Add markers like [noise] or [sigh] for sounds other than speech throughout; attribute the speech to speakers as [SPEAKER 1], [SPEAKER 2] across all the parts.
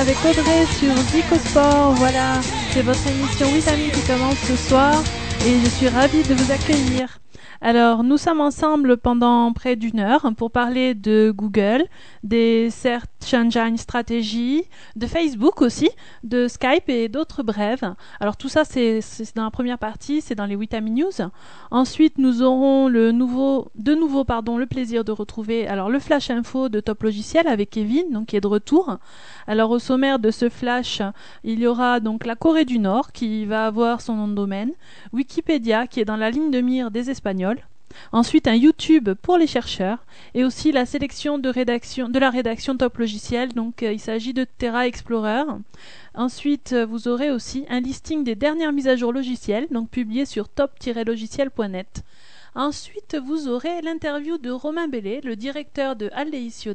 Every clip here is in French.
[SPEAKER 1] avec Audrey sur Zico Sport. Voilà, c'est votre émission Vitamine qui commence ce soir et je suis ravie de vous accueillir. Alors, nous sommes ensemble pendant près d'une heure pour parler de Google, des Search Engine Strategy, de Facebook aussi, de Skype et d'autres brèves. Alors, tout ça, c'est dans la première partie, c'est dans les Vitamin News. Ensuite, nous aurons le nouveau, de nouveau pardon, le plaisir de retrouver alors le Flash Info de Top Logiciel avec Kevin, donc qui est de retour. Alors, au sommaire de ce flash, il y aura donc la Corée du Nord qui va avoir son nom de domaine, Wikipédia qui est dans la ligne de mire des Espagnols, Ensuite, un YouTube pour les chercheurs et aussi la sélection de, la rédaction Top Logiciel. Donc, euh, il s'agit de Terra Explorer. Ensuite, euh, vous aurez aussi un listing des dernières mises à jour logicielles, donc publiées sur top-logiciel.net. Ensuite, vous aurez l'interview de Romain Bellet, le directeur de Aldeis.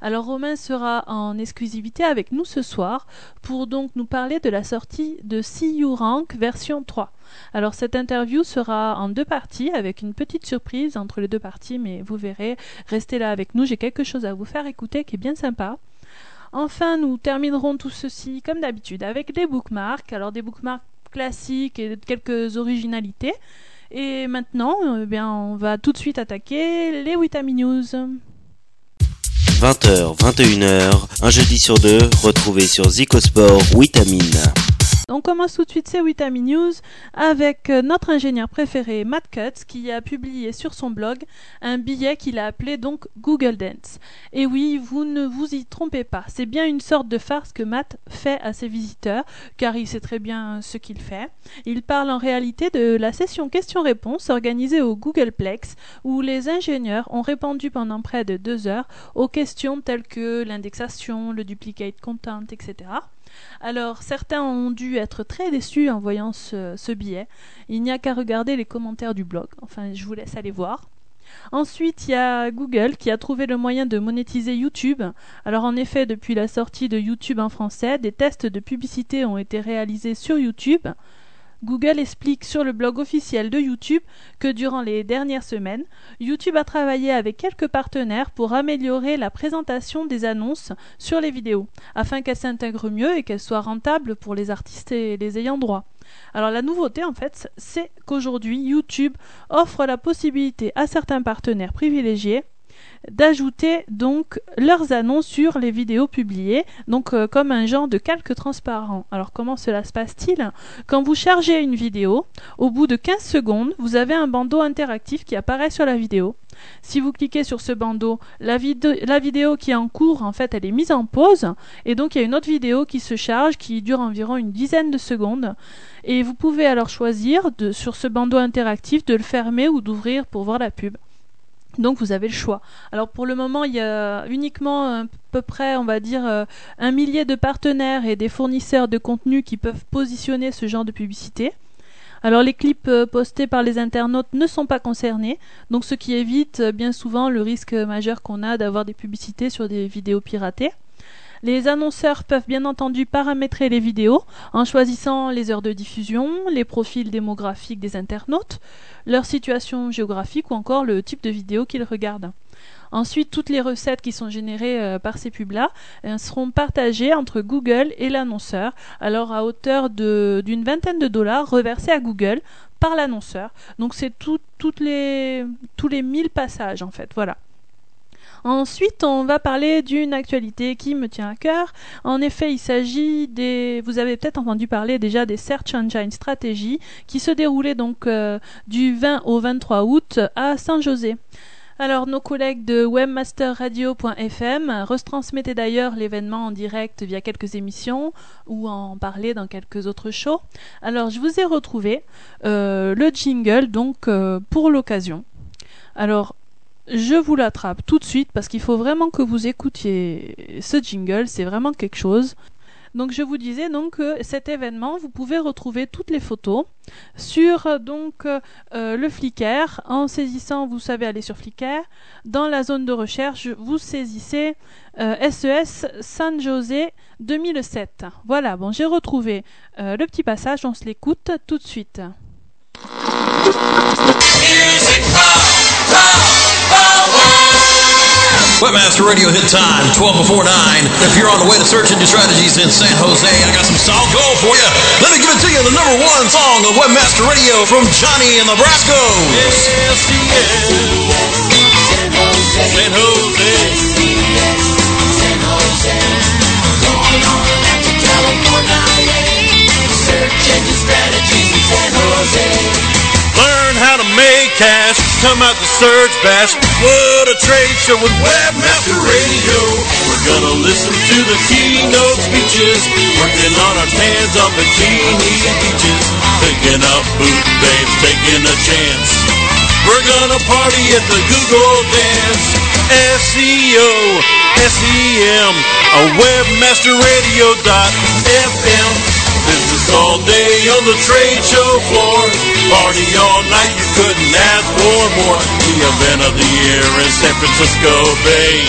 [SPEAKER 1] Alors Romain sera en exclusivité avec nous ce soir pour donc nous parler de la sortie de CU Rank version 3. Alors cette interview sera en deux parties avec une petite surprise entre les deux parties, mais vous verrez, restez là avec nous, j'ai quelque chose à vous faire écouter qui est bien sympa. Enfin, nous terminerons tout ceci comme d'habitude avec des bookmarks, alors des bookmarks classiques et quelques originalités. Et maintenant, eh on va tout de suite attaquer les Witami News.
[SPEAKER 2] 20h, 21h, un jeudi sur deux, retrouvez sur Zicosport Witamine.
[SPEAKER 1] On commence tout de suite ces Witami News avec euh, notre ingénieur préféré Matt Cutts qui a publié sur son blog un billet qu'il a appelé donc Google Dance. Et oui, vous ne vous y trompez pas, c'est bien une sorte de farce que Matt fait à ses visiteurs car il sait très bien ce qu'il fait. Il parle en réalité de la session questions-réponses organisée au Googleplex où les ingénieurs ont répondu pendant près de deux heures aux questions telles que l'indexation, le duplicate content, etc. Alors certains ont dû être très déçus en voyant ce, billet. Il n'y a qu'à regarder les commentaires du blog. Enfin, je vous laisse aller voir. Ensuite, il y a Google qui a trouvé le moyen de monétiser YouTube. Alors en effet, depuis la sortie de YouTube en français, des tests de publicité ont été réalisés sur YouTube. Google explique sur le blog officiel de YouTube que durant les dernières semaines, YouTube a travaillé avec quelques partenaires pour améliorer la présentation des annonces sur les vidéos, afin qu'elles s'intègrent mieux et qu'elles soient rentables pour les artistes et les ayants droit. Alors la nouveauté en fait, c'est qu'aujourd'hui YouTube offre la possibilité à certains partenaires privilégiés d'ajouter donc leurs annonces sur les vidéos publiées, donc euh, comme un genre de calque transparent. Alors comment cela se passe-t-il? Quand vous chargez une vidéo, au bout de 15 secondes, vous avez un bandeau interactif qui apparaît sur la vidéo. Si vous cliquez sur ce bandeau, la, vidéo qui est en cours, en fait, elle est mise en pause, et donc il y a une autre vidéo qui se charge, qui dure environ une dizaine de secondes, et vous pouvez alors choisir sur ce bandeau interactif de le fermer ou d'ouvrir pour voir la pub. Donc vous avez le choix. Alors pour le moment, il y a uniquement à peu près, on va dire, euh, un millier de partenaires et des fournisseurs de contenu qui peuvent positionner ce genre de publicité. Alors les clips euh, postés par les internautes ne sont pas concernés, donc ce qui évite euh, bien souvent le risque majeur qu'on a d'avoir des publicités sur des vidéos piratées. Les annonceurs peuvent bien entendu paramétrer les vidéos en choisissant les heures de diffusion, les profils démographiques des internautes, leur situation géographique ou encore le type de vidéo qu'ils regardent. Ensuite, toutes les recettes qui sont générées euh, par ces pubs-là euh, seront partagées entre Google et l'annonceur, alors à hauteur d'une vingtaine de dollars reversés à Google par l'annonceur. Donc c'est tous les 1000 passages en fait. Voilà. Ensuite, on va parler d'une actualité qui me tient à cœur. En effet, il s'agit des. Vous avez peut-être entendu parler déjà des Search Engine Strategy qui se déroulaient donc euh, du 20 au 23 août à Saint-José. Alors, nos collègues de webmasterradio.fm retransmettaient d'ailleurs l'événement en direct via quelques émissions ou en parlaient dans quelques autres shows. Alors, je vous ai retrouvé euh, le jingle donc euh, pour l'occasion. Alors, je vous l'attrape tout de suite parce qu'il faut vraiment que vous écoutiez ce jingle, c'est vraiment quelque chose. Donc je vous disais donc que cet événement, vous pouvez retrouver toutes les photos sur donc euh, le Flickr en saisissant, vous savez aller sur Flickr, dans la zone de recherche, vous saisissez SES euh, e San José 2007. Voilà, bon, j'ai retrouvé euh, le petit passage, on se l'écoute tout de suite.
[SPEAKER 3] Webmaster Radio hit time, 12 before 9. If you're on the way to search engine strategies in San Jose, I got some song gold for you. Let me give it to you, the number one song of Webmaster Radio from Johnny Nebraska. San Jose. San Jose. San Jose. Going on California. Search engine strategies in San Jose how to make cash. Come out to Search Bash. What a trade show with Webmaster Radio. We're gonna listen to the keynote speeches. Working on our hands on bikini beaches. Picking up boot babes, taking a chance. We're gonna party at the Google Dance. SEO, SEM, a webmasterradio.fm. All day on the trade show floor. Party all night, you couldn't ask for more. The event of the year in San Francisco Bay.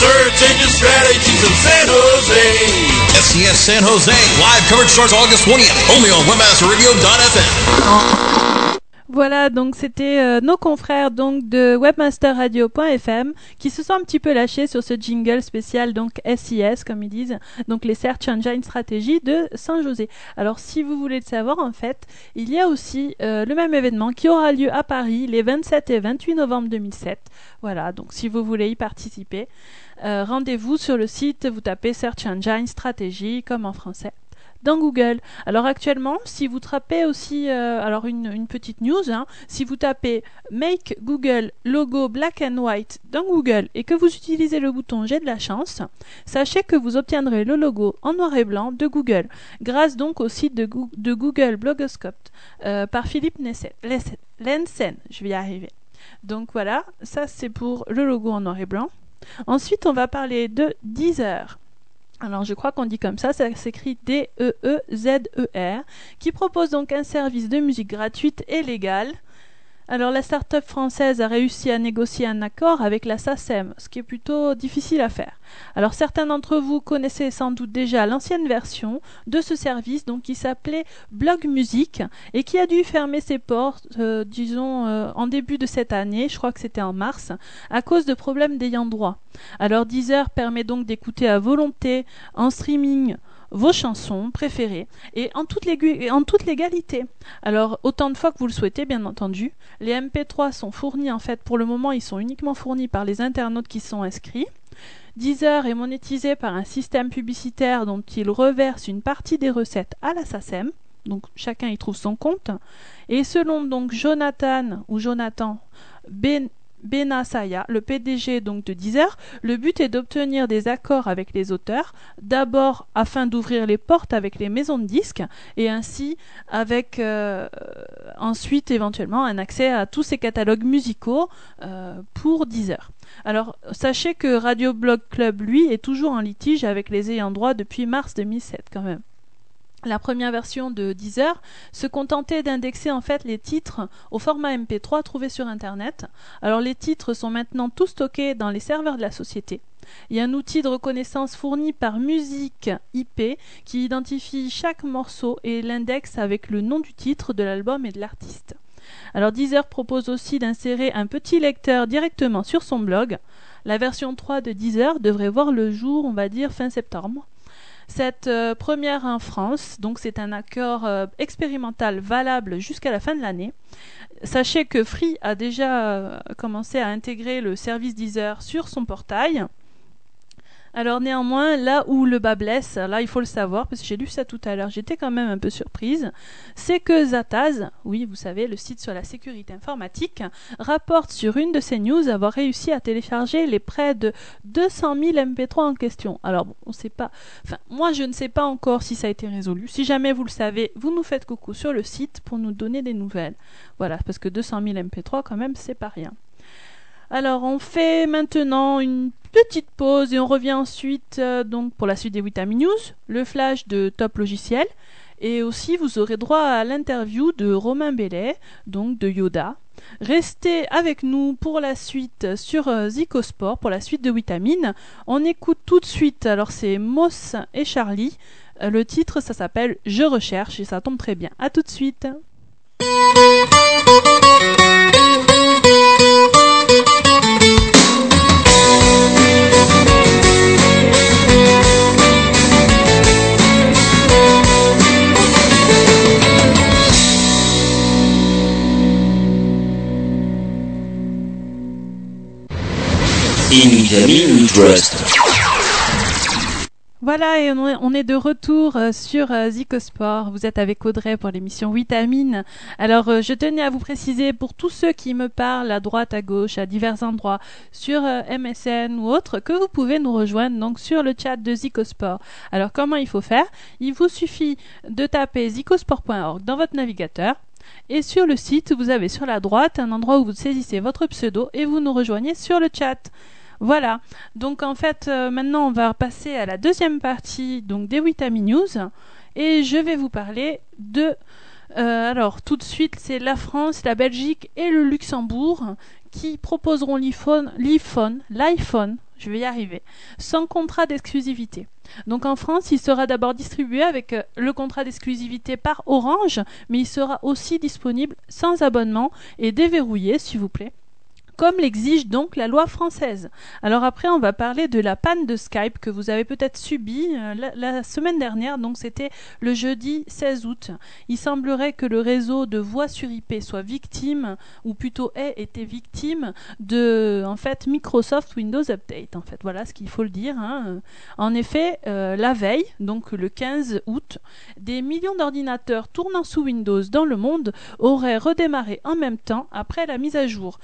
[SPEAKER 3] Search engine strategies in San Jose. SES San Jose. Live coverage starts August 20th. Only on webmasterradio.fm.
[SPEAKER 1] Voilà, donc c'était euh, nos confrères donc de webmasterradio.fm qui se sont un petit peu lâchés sur ce jingle spécial donc SIS comme ils disent, donc les Search Engine Strategy de Saint-José. Alors si vous voulez le savoir en fait, il y a aussi euh, le même événement qui aura lieu à Paris les 27 et 28 novembre 2007. Voilà, donc si vous voulez y participer, euh, rendez-vous sur le site, vous tapez Search Engine Strategy comme en français dans Google. Alors actuellement, si vous tapez aussi, euh, alors une, petite news, hein, si vous tapez Make Google Logo Black and White dans Google et que vous utilisez le bouton J'ai de la chance, sachez que vous obtiendrez le logo en noir et blanc de Google, grâce donc au site de, Google Blogoscope euh, par Philippe Lensen. Je vais y arriver. Donc voilà, ça c'est pour le logo en noir et blanc. Ensuite, on va parler de Deezer. Alors je crois qu'on dit comme ça, ça s'écrit D-E-E-Z-E-R, qui propose donc un service de musique gratuite et légal alors la start-up française a réussi à négocier un accord avec la SACEM, ce qui est plutôt difficile à faire. Alors certains d'entre vous connaissaient sans doute déjà l'ancienne version de ce service donc qui s'appelait Blog Music et qui a dû fermer ses portes euh, disons euh, en début de cette année, je crois que c'était en mars, à cause de problèmes d'ayant droit. Alors Deezer permet donc d'écouter à volonté en streaming vos chansons préférées et en toute, en toute légalité. Alors autant de fois que vous le souhaitez bien entendu. Les MP3 sont fournis en fait pour le moment ils sont uniquement fournis par les internautes qui sont inscrits. Deezer est monétisé par un système publicitaire dont il reverse une partie des recettes à la SACEM. Donc chacun y trouve son compte. Et selon donc Jonathan ou Jonathan Ben Benasaya, le PDG donc de Deezer, le but est d'obtenir des accords avec les auteurs, d'abord afin d'ouvrir les portes avec les maisons de disques et ainsi avec euh, ensuite éventuellement un accès à tous ces catalogues musicaux euh, pour Deezer. Alors sachez que Radio Blog Club lui est toujours en litige avec les ayants droit depuis mars 2007 quand même la première version de Deezer se contentait d'indexer en fait les titres au format MP3 trouvé sur internet. Alors les titres sont maintenant tous stockés dans les serveurs de la société. Il y a un outil de reconnaissance fourni par Musique IP qui identifie chaque morceau et l'indexe avec le nom du titre de l'album et de l'artiste. Alors Deezer propose aussi d'insérer un petit lecteur directement sur son blog. La version 3 de Deezer devrait voir le jour, on va dire, fin septembre. Cette euh, première en France, donc c'est un accord euh, expérimental valable jusqu'à la fin de l'année. Sachez que Free a déjà euh, commencé à intégrer le service Deezer sur son portail. Alors néanmoins, là où le bas blesse, là il faut le savoir, parce que j'ai lu ça tout à l'heure, j'étais quand même un peu surprise, c'est que Zataz, oui vous savez, le site sur la sécurité informatique, rapporte sur une de ses news avoir réussi à télécharger les près de 200 000 MP3 en question. Alors bon, on sait pas, enfin moi je ne sais pas encore si ça a été résolu. Si jamais vous le savez, vous nous faites coucou sur le site pour nous donner des nouvelles. Voilà, parce que 200 000 MP3 quand même c'est pas rien. Alors on fait maintenant une petite pause et on revient ensuite euh, donc pour la suite des Vitamin News, le flash de Top Logiciel et aussi vous aurez droit à l'interview de Romain Bellet, donc de Yoda. Restez avec nous pour la suite sur euh, Zicosport, pour la suite de Vitamine. On écoute tout de suite, alors c'est Moss et Charlie. Euh, le titre ça s'appelle Je recherche et ça tombe très bien. A tout de suite. Voilà, et on est, de retour euh, sur euh, Zicosport. Vous êtes avec Audrey pour l'émission Vitamine. Alors, euh, je tenais à vous préciser pour tous ceux qui me parlent à droite, à gauche, à divers endroits, sur MSN ou autre, que vous pouvez nous rejoindre donc sur le chat de Zicosport. Alors, comment il faut faire? Il vous suffit de taper zicosport.org dans votre navigateur. Et sur le site, vous avez sur la droite un endroit où vous saisissez votre pseudo et vous nous rejoignez sur le chat. Voilà. Donc en fait, euh, maintenant on va passer à la deuxième partie donc des Witami News et je vais vous parler de euh, alors tout de suite c'est la France, la Belgique et le Luxembourg qui proposeront l'iPhone, l'iPhone, l'iPhone, je vais y arriver, sans contrat d'exclusivité. Donc en France, il sera d'abord distribué avec euh, le contrat d'exclusivité par Orange, mais il sera aussi disponible sans abonnement et déverrouillé, s'il vous plaît comme l'exige donc la loi française. Alors après, on va parler de la panne de Skype que vous avez peut-être subie euh, la, semaine dernière, donc c'était le jeudi 16 août. Il semblerait que le réseau de voix sur IP soit victime, ou plutôt ait été victime de, en fait, Microsoft Windows Update. En fait, voilà ce qu'il faut le dire. hein. En effet, euh, la veille, donc le 15 août, des millions d'ordinateurs tournant sous Windows dans le monde auraient redémarré en même temps après la mise à jour,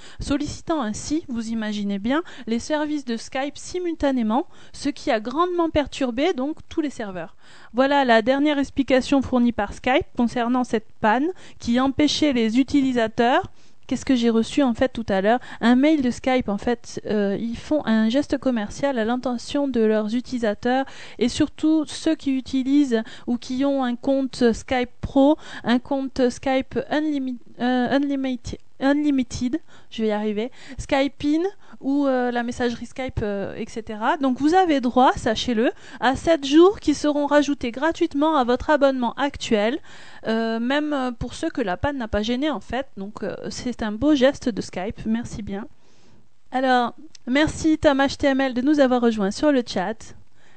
[SPEAKER 1] ainsi, vous imaginez bien, les services de Skype simultanément, ce qui a grandement perturbé donc tous les serveurs. Voilà la dernière explication fournie par Skype concernant cette panne qui empêchait les utilisateurs Qu'est-ce que j'ai reçu en fait tout à l'heure Un mail de Skype en fait. euh, ils font un geste commercial à l'intention de leurs utilisateurs et surtout ceux qui utilisent ou qui ont un compte Skype Pro, un compte Skype euh, Unlimited, Unlimited, je vais y arriver, Skype In ou euh, la messagerie Skype, euh, etc. Donc vous avez droit, sachez-le, à 7 jours qui seront rajoutés gratuitement à votre abonnement actuel, euh, même pour ceux que la panne n'a pas gêné en fait. Donc c'est un beau geste de Skype, merci bien. Alors, merci Tom HTML de nous avoir rejoints sur le chat.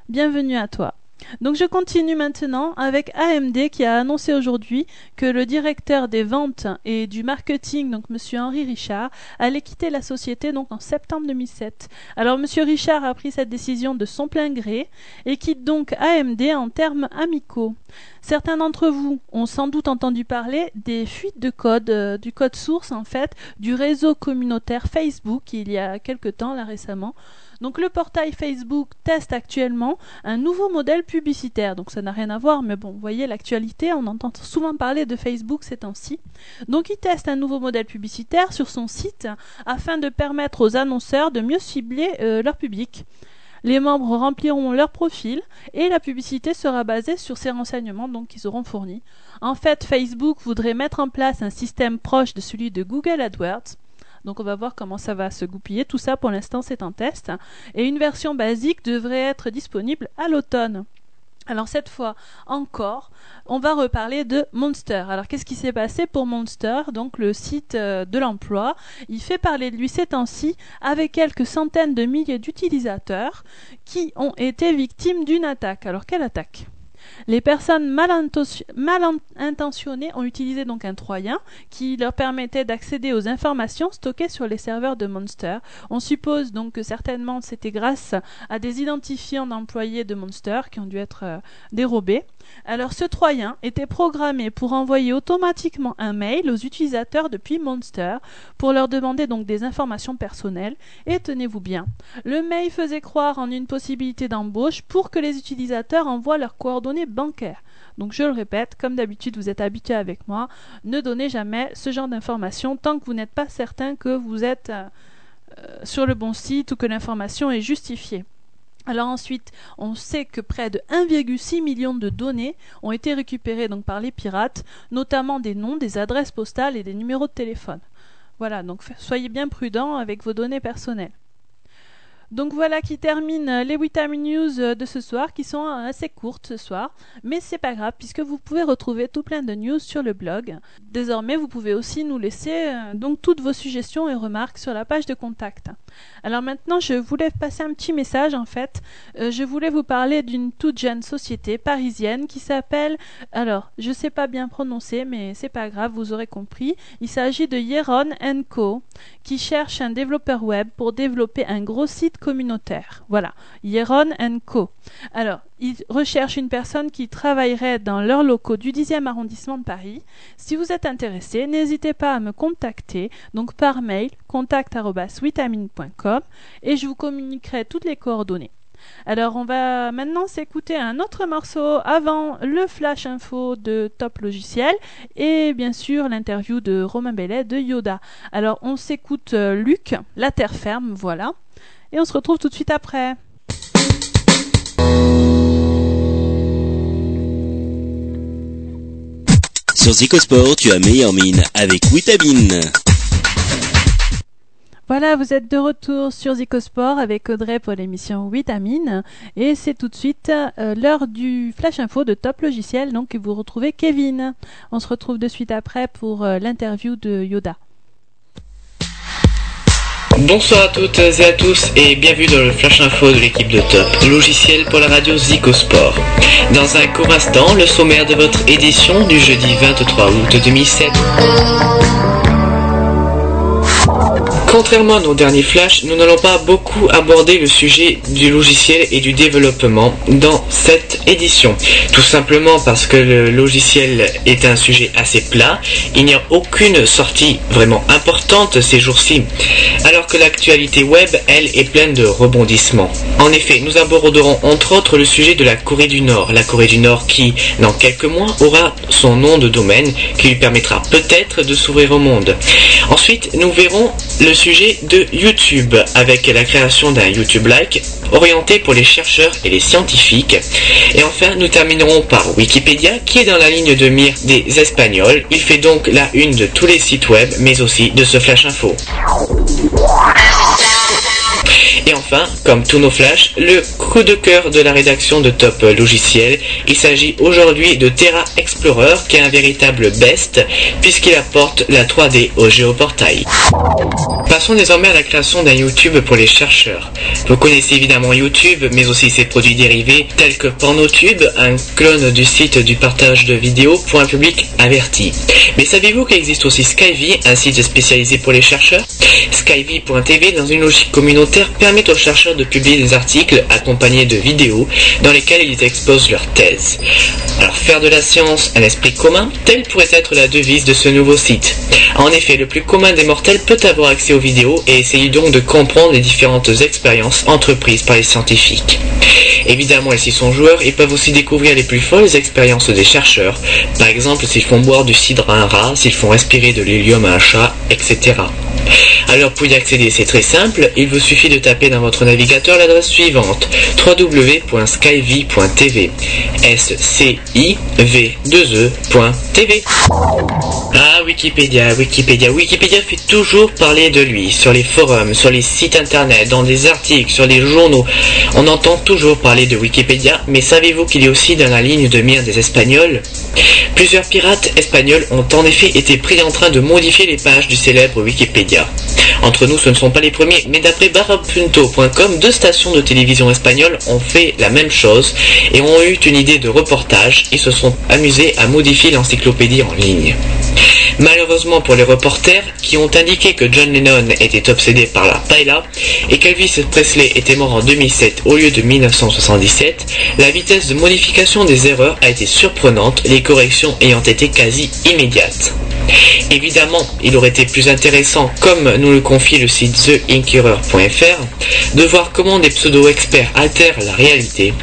[SPEAKER 1] Bienvenue à toi. Donc je continue maintenant avec AMD qui a annoncé aujourd'hui que le directeur des ventes et du marketing, donc monsieur Henri Richard, allait quitter la société donc en septembre 2007. Alors monsieur Richard a pris cette décision de son plein gré et quitte donc AMD en termes amicaux. Certains d'entre vous ont sans doute entendu parler des fuites de code, euh, du code source en fait, du réseau communautaire Facebook il y a quelque temps là récemment. Donc le portail Facebook teste actuellement un nouveau modèle publicitaire. Donc ça n'a rien à voir, mais bon, vous voyez l'actualité, on entend souvent parler de Facebook ces temps-ci. Donc il teste un nouveau modèle publicitaire sur son site afin de permettre aux annonceurs de mieux cibler euh, leur public. Les membres rempliront leur profil et la publicité sera basée sur ces renseignements donc qu'ils auront fournis. En fait, Facebook voudrait mettre en place un système proche de celui de Google AdWords. Donc on va voir comment ça va se goupiller. Tout ça pour l'instant c'est un test. Et une version basique devrait être disponible à l'automne. Alors cette fois encore, on va reparler de Monster. Alors qu'est-ce qui s'est passé pour Monster? Donc le site euh, de l'emploi, il fait parler de lui ces temps-ci avec quelques centaines de milliers d'utilisateurs qui ont été victimes d'une attaque. Alors quelle attaque? Les personnes mal, intention- mal in- intentionnées ont utilisé donc un troyen qui leur permettait d'accéder aux informations stockées sur les serveurs de Monster. On suppose donc que certainement c'était grâce à des identifiants d'employés de Monster qui ont dû être euh, dérobés. Alors ce troyen était programmé pour envoyer automatiquement un mail aux utilisateurs depuis Monster pour leur demander donc des informations personnelles et tenez-vous bien, le mail faisait croire en une possibilité d'embauche pour que les utilisateurs envoient leurs coordonnées bancaires. Donc je le répète, comme d'habitude vous êtes habitué avec moi, ne donnez jamais ce genre d'informations tant que vous n'êtes pas certain que vous êtes euh, sur le bon site ou que l'information est justifiée. Alors ensuite, on sait que près de 1,6 million de données ont été récupérées donc par les pirates, notamment des noms, des adresses postales et des numéros de téléphone. Voilà, donc soyez bien prudents avec vos données personnelles. Donc voilà qui termine euh, les Vitamin News euh, de ce soir, qui sont euh, assez courtes ce soir, mais c'est pas grave puisque vous pouvez retrouver tout plein de news sur le blog. Désormais, vous pouvez aussi nous laisser donc toutes vos suggestions et remarques sur la page de contact. Alors maintenant, je voulais passer un petit message en fait. Je voulais vous parler d'une toute jeune société parisienne qui s'appelle, alors je sais pas bien prononcer, mais c'est pas grave, vous aurez compris. Il s'agit de Yeron Co qui cherche un développeur web pour développer un gros site communautaire. Voilà, Hieron Co. Alors, ils recherchent une personne qui travaillerait dans leurs locaux du 10e arrondissement de Paris. Si vous êtes intéressé, n'hésitez pas à me contacter, donc par mail, contact.witamine.com, et je vous communiquerai toutes les coordonnées. Alors on va maintenant s'écouter un autre morceau avant le flash info de Top Logiciel et bien sûr l'interview de Romain Bellet de Yoda. Alors on s'écoute euh, Luc, La Terre ferme, voilà. Et on se retrouve tout de suite après.
[SPEAKER 2] Sur Zicosport, tu as meilleure mine avec Witamine.
[SPEAKER 1] Voilà, vous êtes de retour sur Zicosport avec Audrey pour l'émission Vitamine. Et c'est tout de suite euh, l'heure du Flash Info de Top Logiciel. Donc vous retrouvez Kevin. On se retrouve de suite après pour euh, l'interview de Yoda.
[SPEAKER 4] Bonsoir à toutes et à tous et bienvenue dans le Flash Info de l'équipe de Top, logiciel pour la radio Zicosport. Dans un court instant, le sommaire de votre édition du jeudi 23 août 2007. Contrairement à nos derniers flashs, nous n'allons pas beaucoup aborder le sujet du logiciel et du développement dans cette édition. Tout simplement parce que le logiciel est un sujet assez plat, il n'y a aucune sortie vraiment importante ces jours-ci, alors que l'actualité web, elle, est pleine de rebondissements. En effet, nous aborderons entre autres le sujet de la Corée du Nord, la Corée du Nord qui, dans quelques mois, aura son nom de domaine qui lui permettra peut-être de s'ouvrir au monde. Ensuite, nous verrons le sujet de YouTube avec la création d'un YouTube-like orienté pour les chercheurs et les scientifiques. Et enfin, nous terminerons par Wikipédia qui est dans la ligne de mire des Espagnols. Il fait donc la une de tous les sites web, mais aussi de ce Flash Info. Et enfin, comme tous nos flashs, le coup de cœur de la rédaction de Top Logiciel. Il s'agit aujourd'hui de Terra Explorer qui est un véritable best puisqu'il apporte la 3D au géoportail. Passons désormais à la création d'un YouTube pour les chercheurs. Vous connaissez évidemment YouTube, mais aussi ses produits dérivés tels que PornoTube, un clone du site du partage de vidéos pour un public averti. Mais savez-vous qu'il existe aussi Skyvie, un site spécialisé pour les chercheurs? Skyvie.tv, dans une logique communautaire, permet aux chercheurs de publier des articles accompagnés de vidéos dans lesquels ils exposent leurs thèses. Alors faire de la science un esprit commun, telle pourrait être la devise de ce nouveau site. En effet, le plus commun des mortels peut avoir accès aux vidéos et essayer donc de comprendre les différentes expériences entreprises par les scientifiques. Évidemment, et s'ils sont joueurs, ils peuvent aussi découvrir les plus folles expériences des chercheurs, par exemple s'ils font boire du cidre à un rat, s'ils font respirer de l'hélium à un chat, etc. Alors pour y accéder, c'est très simple, il vous suffit de taper dans votre navigateur l'adresse suivante www.skyv.tv s c i v 2 e.tv. Ah Wikipédia, Wikipédia, Wikipédia fait toujours parler de lui sur les forums, sur les sites internet, dans des articles, sur les journaux. On entend toujours parler de Wikipédia, mais savez-vous qu'il est aussi dans la ligne de mire des Espagnols? Plusieurs pirates espagnols ont en effet été pris en train de modifier les pages du célèbre Wikipédia. Entre nous, ce ne sont pas les premiers, mais d'après barrapunto.com, deux stations de télévision espagnoles ont fait la même chose et ont eu une idée de reportage et se sont amusés à modifier l'encyclopédie en ligne. Malheureusement pour les reporters qui ont indiqué que John Lennon était obsédé par la paella et qu'Elvis Presley était mort en 2007 au lieu de 1977, la vitesse de modification des erreurs a été surprenante, les corrections ayant été quasi immédiates. Évidemment, il aurait été plus intéressant, comme nous le confie le site TheInquirer.fr, de voir comment des pseudo-experts altèrent la réalité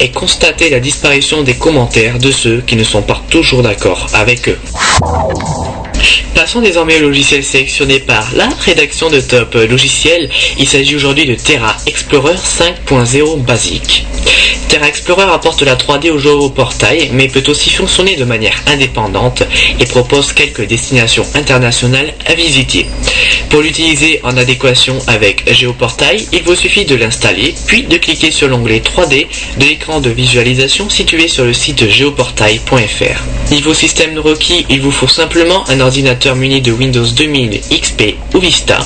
[SPEAKER 4] et constater la disparition des commentaires de ceux qui ne sont pas toujours d'accord avec eux. Passons désormais au logiciel sélectionné par la rédaction de Top Logiciel. Il s'agit aujourd'hui de Terra Explorer 5.0 basique. Terra Explorer apporte la 3D au géoportail, mais peut aussi fonctionner de manière indépendante et propose quelques destinations internationales à visiter. Pour l'utiliser en adéquation avec Géoportail, il vous suffit de l'installer, puis de cliquer sur l'onglet 3D de l'écran de visualisation situé sur le site géoportail.fr. Niveau système requis, il vous faut simplement un ordinateur muni de Windows 2000, XP ou Vista,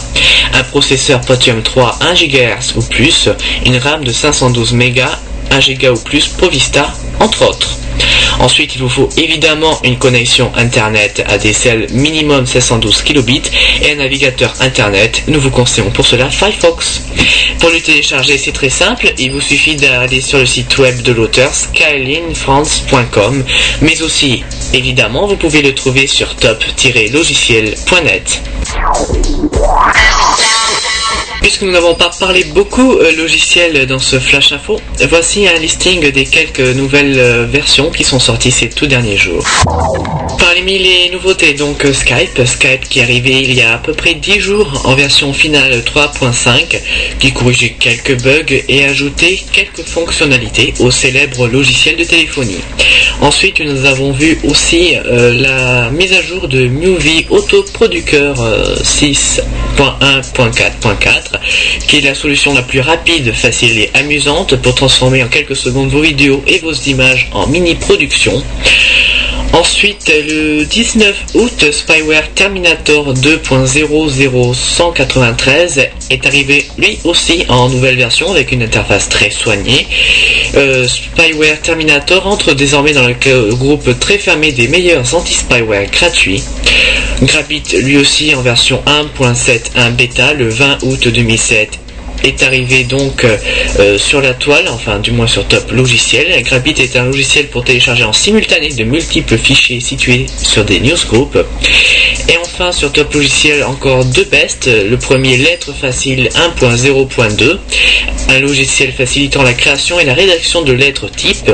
[SPEAKER 4] un processeur Pentium 3 1 GHz ou plus, une RAM de 512 MB, 1 Go ou plus pour Vista, entre autres. Ensuite, il vous faut évidemment une connexion Internet ADSL minimum 712 kilobits et un navigateur Internet. Nous vous conseillons pour cela Firefox. Pour le télécharger, c'est très simple. Il vous suffit d'aller sur le site web de l'auteur skylinefrance.com, mais aussi, évidemment, vous pouvez le trouver sur top-logiciel.net. Puisque nous n'avons pas parlé beaucoup euh, logiciel dans ce flash info, voici un listing des quelques nouvelles euh, versions qui sont sorties ces tout derniers jours. Parmi les nouveautés, donc euh, Skype, Skype qui est arrivé il y a à peu près 10 jours en version finale 3.5, qui corrigeait quelques bugs et ajoutait quelques fonctionnalités au célèbre logiciel de téléphonie. Ensuite, nous avons vu aussi euh, la mise à jour de Movie Autoproducteur euh, 6.1.4.4, qui est la solution la plus rapide, facile et amusante pour transformer en quelques secondes vos vidéos et vos images en mini-production. Ensuite, le 19 août, Spyware Terminator 2.00193 est arrivé lui aussi en nouvelle version avec une interface très soignée. Euh, Spyware Terminator entre désormais dans le groupe très fermé des meilleurs anti-spyware gratuits. Grabit lui aussi en version 1.7.1 bêta le 20 août 2007 est arrivé donc euh, euh, sur la toile, enfin du moins sur Top Logiciel. Grabit est un logiciel pour télécharger en simultané de multiples fichiers situés sur des newsgroups. Et enfin sur Top Logiciel encore deux bestes. Le premier Lettres Facile 1.0.2, un logiciel facilitant la création et la rédaction de lettres type,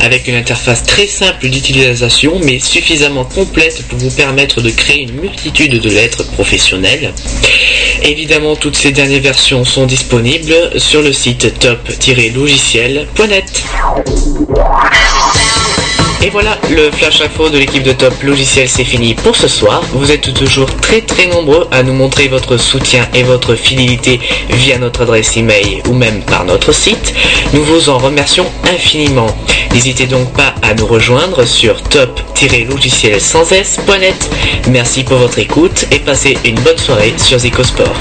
[SPEAKER 4] avec une interface très simple d'utilisation mais suffisamment complète pour vous permettre de créer une multitude de lettres professionnelles. Évidemment, toutes ces dernières versions sont disponibles sur le site top-logiciel.net. Et voilà, le flash info de l'équipe de Top Logiciel c'est fini pour ce soir. Vous êtes toujours très très nombreux à nous montrer votre soutien et votre fidélité via notre adresse email ou même par notre site. Nous vous en remercions infiniment. N'hésitez donc pas à nous rejoindre sur top-logiciel sans s.net. Merci pour votre écoute et passez une bonne soirée sur Zicosport.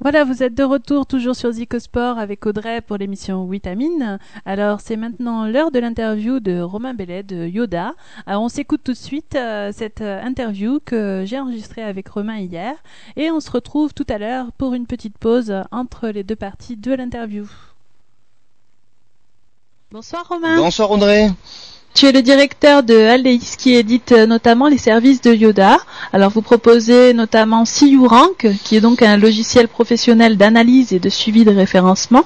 [SPEAKER 1] Voilà, vous êtes de retour toujours sur Zicosport avec Audrey pour l'émission Vitamine. Alors, c'est maintenant l'heure de l'interview de Romain Bellet de Yoda. Alors, on s'écoute tout de suite euh, cette euh, interview que j'ai enregistrée avec Romain hier. Et on se retrouve tout à l'heure pour une petite pause entre les deux parties de l'interview. Bonsoir Romain.
[SPEAKER 5] Bonsoir Audrey.
[SPEAKER 1] Tu es le directeur de Aldeis qui édite euh, notamment les services de Yoda. Alors vous proposez notamment CURank, qui est donc un logiciel professionnel d'analyse et de suivi de référencement.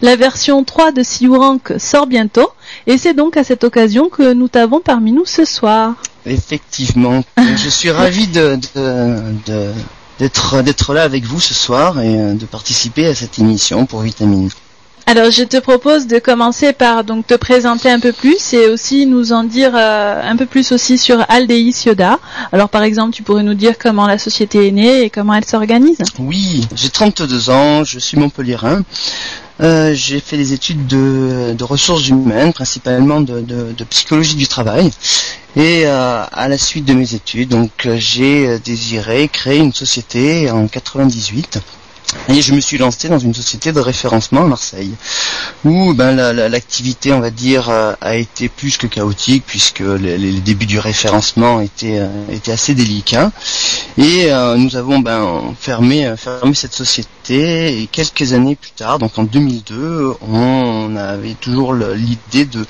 [SPEAKER 1] La version 3 de CURank sort bientôt et c'est donc à cette occasion que nous t'avons parmi nous ce soir.
[SPEAKER 5] Effectivement, je suis ravi d'être d'être là avec vous ce soir et euh, de participer à cette émission pour Vitamine.
[SPEAKER 1] Alors je te propose de commencer par donc te présenter un peu plus et aussi nous en dire euh, un peu plus aussi sur Aldeis Yoda. Alors par exemple tu pourrais nous dire comment la société est née et comment elle s'organise.
[SPEAKER 5] Oui, j'ai 32 ans, je suis montpelliérain. Euh, j'ai fait des études de, ressources humaines, principalement de, psychologie du travail. Et euh, à la suite de mes études, donc j'ai désiré créer une société en 98. Et je me suis lancé dans une société de référencement à Marseille, où ben, la- la- l'activité, on va dire, euh, a été plus que chaotique, puisque les, débuts du référencement étaient, euh, assez délicats. Et euh, nous avons ben, fermé, cette société, et quelques années plus tard, donc en 2002, on avait toujours l'idée de,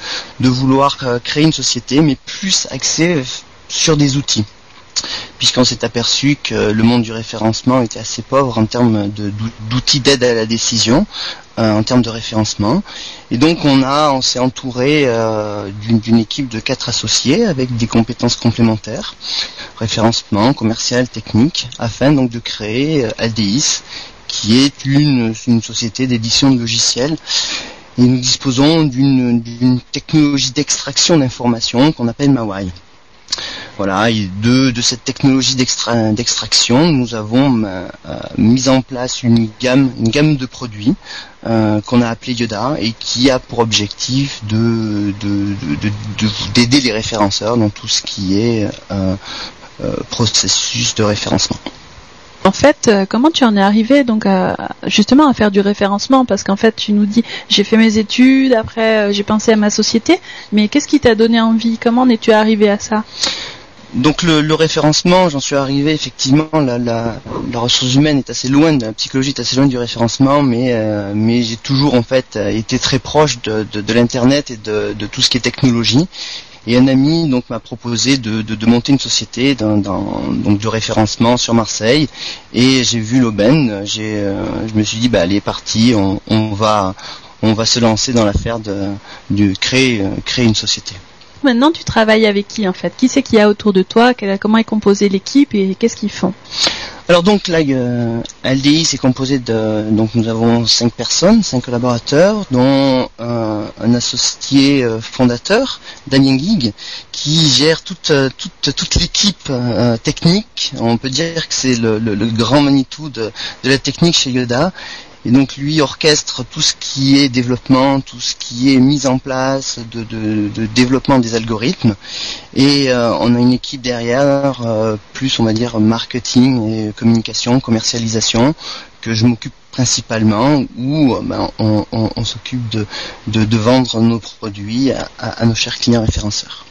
[SPEAKER 5] vouloir créer une société, mais plus axée sur des outils puisqu'on s'est aperçu que le monde du référencement était assez pauvre en termes d'outils d'aide à la décision, euh, en termes de référencement. Et donc on a, on s'est entouré euh, d'une équipe de quatre associés avec des compétences complémentaires, référencement, commercial, technique, afin donc de créer euh, Aldeis, qui est une, une société d'édition de logiciels. Et nous disposons d'une technologie d'extraction d'informations qu'on appelle Mawai. Voilà, de, cette technologie d'extra- d'extraction, nous avons euh, euh, mis en place une gamme, de produits euh, qu'on a appelé Yoda et qui a pour objectif de de- de- de- de- d'aider les référenceurs dans tout ce qui est processus de référencement.
[SPEAKER 1] En fait, comment tu en es arrivé donc justement à faire du référencement? Parce qu'en fait, tu nous dis j'ai fait mes études, après j'ai pensé à ma société, mais qu'est-ce qui t'a donné envie? Comment en es-tu arrivé à ça?
[SPEAKER 5] Donc le, référencement, j'en suis arrivé effectivement. La, ressource humaine est assez loin, de la psychologie est assez loin du référencement, mais euh, j'ai toujours en fait euh, été très proche de, l'internet et de, tout ce qui est technologie. Et un ami donc m'a proposé de, monter une société de référencement sur Marseille. Et j'ai vu l'aubaine. Euh, je me suis dit bah allez parti, on, va se lancer dans l'affaire de, créer une société.
[SPEAKER 1] Maintenant, tu travailles avec qui en fait? Qui c'est qu'il y a autour de toi? Comment est composée l'équipe et qu'est-ce qu'ils font?
[SPEAKER 5] Alors donc là, euh, LDI c'est composé de donc nous avons cinq personnes, cinq collaborateurs, dont euh, un associé euh, fondateur, Damien Guig, qui gère toute toute toute l'équipe technique. On peut dire que c'est le, le- le grand Manitou de la technique chez Yoda. Et donc lui orchestre tout ce qui est développement, tout ce qui est mise en place de, développement des algorithmes. Et euh, on a une équipe derrière, euh, plus on va dire marketing et communication, commercialisation, que je m'occupe principalement, où euh, ben, on, s'occupe de, vendre nos produits à, à- nos chers clients référenceurs.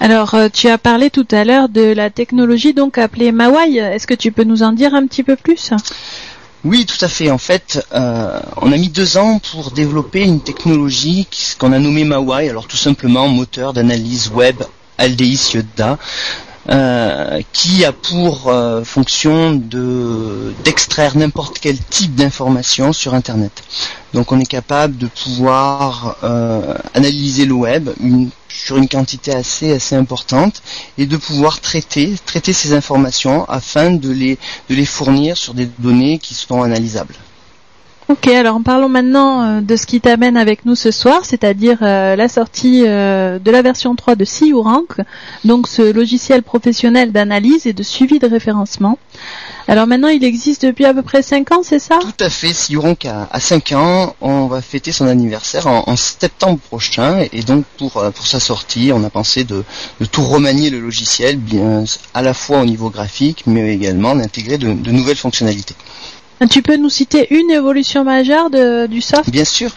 [SPEAKER 1] Alors, tu as parlé tout à l'heure de la technologie donc appelée Mawai. Est-ce que tu peux nous en dire un petit peu plus?
[SPEAKER 5] Oui, tout à fait. En fait, euh, on a mis deux ans pour développer une technologie qu'on a nommée Mawai. Alors tout simplement moteur d'analyse web Aldeis Yoda, euh, qui a pour euh, fonction de d'extraire n'importe quel type d'information sur Internet. Donc on est capable de pouvoir euh, analyser le web sur une quantité assez assez importante et de pouvoir traiter traiter ces informations afin de les de les fournir sur des données qui sont analysables.
[SPEAKER 1] Ok, alors parlons maintenant euh, de ce qui t'amène avec nous ce soir, c'est-à-dire euh, la sortie euh, de la version 3 de CURank, donc ce logiciel professionnel d'analyse et de suivi de référencement. Alors maintenant, il existe depuis à peu près 5 ans, c'est ça?
[SPEAKER 5] Tout à fait, Siuronk a, a 5 ans, on va fêter son anniversaire en, septembre prochain et donc pour, sa sortie, on a pensé de, tout remanier le logiciel, à la fois au niveau graphique, mais également d'intégrer de nouvelles fonctionnalités.
[SPEAKER 1] Tu peux nous citer une évolution majeure du soft?
[SPEAKER 5] Bien sûr.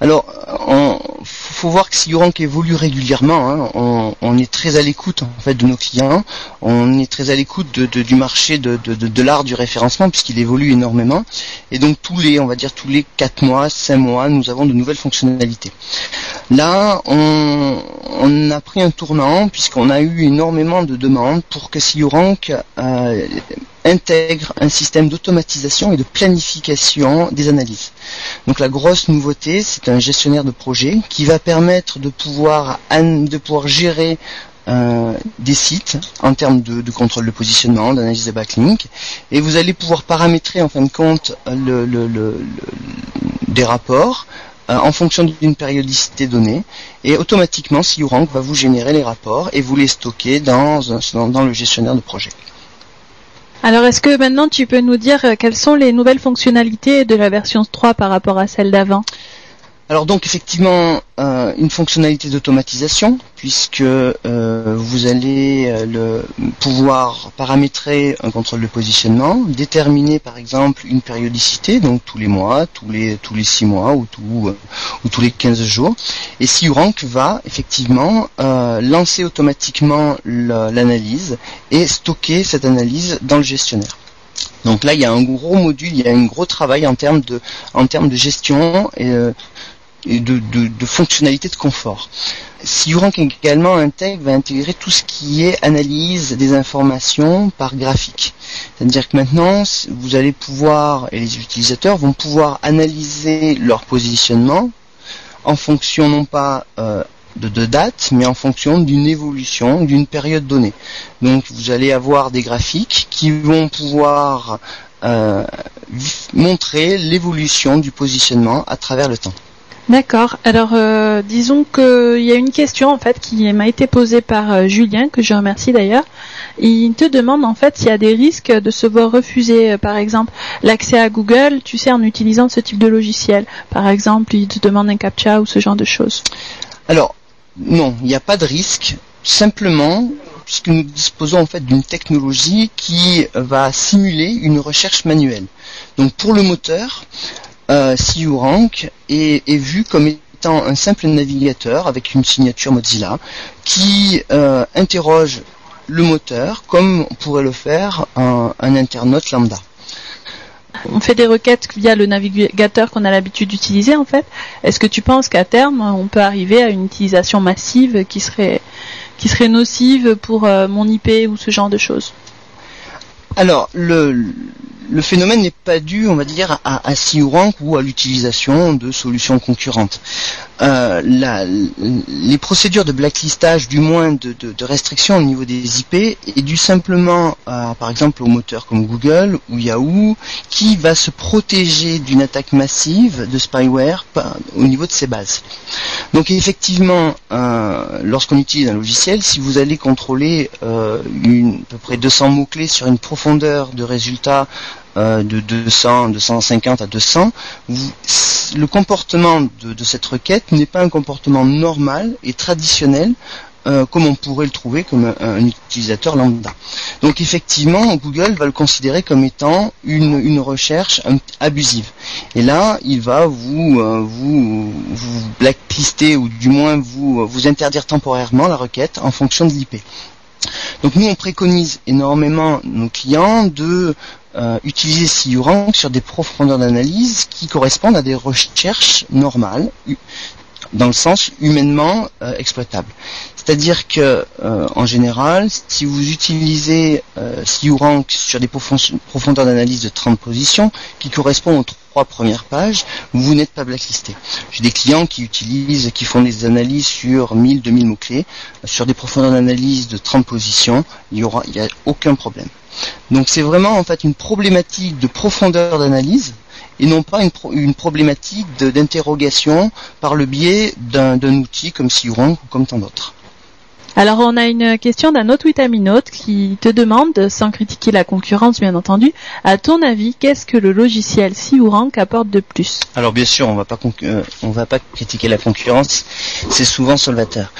[SPEAKER 5] Alors, on, faut voir que Siurank évolue régulièrement. hein. On, est très à l'écoute en fait de nos clients. On est très à l'écoute du marché de, l'art du référencement puisqu'il évolue énormément. Et donc tous les, on va dire tous les 4 mois, 5 mois, nous avons de nouvelles fonctionnalités. Là, on, a pris un tournant puisqu'on a eu énormément de demandes pour que Siurank euh, intègre un système d'automatisation et de planification des analyses. Donc la grosse nouveauté, c'est un gestionnaire de projet qui va permettre de pouvoir gérer euh, des sites en termes de, contrôle de positionnement, d'analyse de backlink, et vous allez pouvoir paramétrer en fin de compte des rapports euh, en fonction d'une périodicité donnée, et automatiquement Siurank va vous générer les rapports et vous les stocker dans le gestionnaire de projet.
[SPEAKER 1] Alors est-ce que maintenant tu peux nous dire euh, quelles sont les nouvelles fonctionnalités de la version 3 par rapport à celle d'avant?
[SPEAKER 5] Alors donc effectivement euh, une fonctionnalité d'automatisation puisque euh, vous allez euh, le, pouvoir paramétrer un contrôle de positionnement, déterminer par exemple une périodicité donc tous les mois, tous les tous les six mois ou, ou tous les 15 jours et Siurank va effectivement lancer automatiquement la- l'analyse et stocker cette analyse dans le gestionnaire. Donc là, il y a un gros module, il y a un gros travail en termes de, en termes de gestion et, de, de, de fonctionnalités de confort. Siurank également intègre, va intégrer tout ce qui est analyse des informations par graphique. C'est-à-dire que maintenant, vous allez pouvoir, et les utilisateurs vont pouvoir analyser leur positionnement en fonction non pas euh, de, de date, mais en fonction d'une évolution d'une période donnée. Donc vous allez avoir des graphiques qui vont pouvoir euh, montrer l'évolution du positionnement à travers le temps.
[SPEAKER 1] D'accord. Alors, euh, disons qu'il y a une question en fait qui m'a été posée par euh, Julien, que je remercie d'ailleurs. Il te demande en fait s'il y a des risques de se voir refuser, euh, par exemple, l'accès à Google, tu sais, en utilisant ce type de logiciel. Par exemple, il te demande un captcha ou ce genre de choses.
[SPEAKER 5] Alors, non, il n'y a pas de risque. Simplement, puisque nous disposons en fait d'une technologie qui va simuler une recherche manuelle. Donc pour le moteur, euh, CURank est, est vu comme étant un simple navigateur avec une signature Mozilla qui euh, interroge le moteur comme pourrait le faire un, un internaute lambda.
[SPEAKER 1] On fait des requêtes via le navigateur qu'on a l'habitude d'utiliser en fait. Est-ce que tu penses qu'à terme on peut arriver à une utilisation massive qui serait qui serait nocive pour euh, mon IP ou ce genre de choses?
[SPEAKER 5] Alors, le, le phénomène n'est pas dû, on va dire, à, à ou à l'utilisation de solutions concurrentes. Euh, les procédures de blacklistage, du moins de, de, restriction au niveau des IP, est dû simplement, par exemple, aux moteurs comme Google ou Yahoo, qui va se protéger d'une attaque massive de spyware au niveau de ses bases. Donc effectivement, euh, lorsqu'on utilise un logiciel, si vous allez contrôler euh, à peu près 200 mots-clés sur une profondeur de résultats euh, de 200, 250 à 200, vous- le comportement de, cette requête n'est pas un comportement normal et traditionnel euh, comme on pourrait le trouver comme un, utilisateur lambda. Donc effectivement, Google va le considérer comme étant une, une recherche abusive. Et là, il va vous, euh, vous, vous blacklister ou du moins vous, vous interdire temporairement la requête en fonction de l'IP. Donc nous, on préconise énormément nos clients de euh, utiliser CURank sur des profondeurs d'analyse qui correspondent à des recherches normales, dans le sens humainement euh, exploitable. C'est-à-dire que, euh, en général, si vous utilisez euh, CURank sur des profon- profondeurs d'analyse de 30 positions, qui correspondent aux trois premières pages, vous n'êtes pas blacklisté. J'ai des clients qui utilisent, qui font des analyses sur 1000, 2000 mots-clés, sur des profondeurs d'analyse de 30 positions, il y aura, y a aucun problème. Donc c'est vraiment en fait une problématique de profondeur d'analyse et non pas une, pro- une problématique d'interrogation par le biais d'un outil comme CURank ou comme tant d'autres.
[SPEAKER 1] Alors on a une question d'un autre Witaminote qui te demande, sans critiquer la concurrence bien entendu, à ton avis, qu'est-ce que le logiciel CURank apporte de plus?
[SPEAKER 5] Alors bien sûr, on va pas concu- euh, on va pas critiquer la concurrence, c'est souvent salvateur.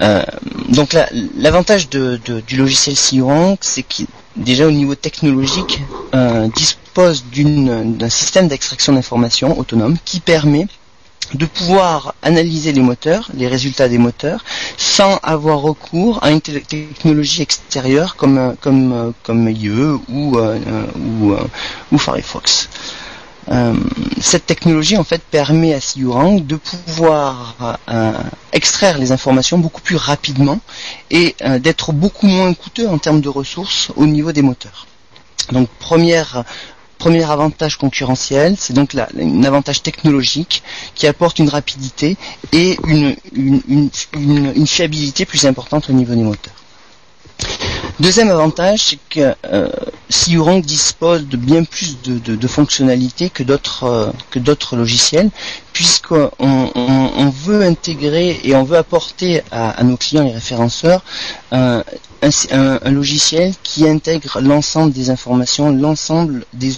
[SPEAKER 5] Euh, donc la- l'avantage de, de- du logiciel CURank, c'est qu'il déjà au niveau technologique euh, dispose d'un système d'extraction d'informations autonome qui permet de pouvoir analyser les moteurs, les résultats des moteurs, sans avoir recours à une te- technologie extérieure comme euh, comme euh, comme IE ou Firefox. Euh, cette technologie en fait permet à CURank de pouvoir euh, extraire les informations beaucoup plus rapidement et euh, d'être beaucoup moins coûteux en termes de ressources au niveau des moteurs. Donc première premier avantage concurrentiel, c'est donc la, un avantage technologique qui apporte une rapidité et une- une fiabilité plus importante au niveau des moteurs. Deuxième avantage, c'est que euh, dispose de bien plus de, fonctionnalités que d'autres euh, que d'autres logiciels, puisqu'on on, veut intégrer et on veut apporter à, nos clients et référenceurs un, logiciel qui intègre l'ensemble des informations, l'ensemble des,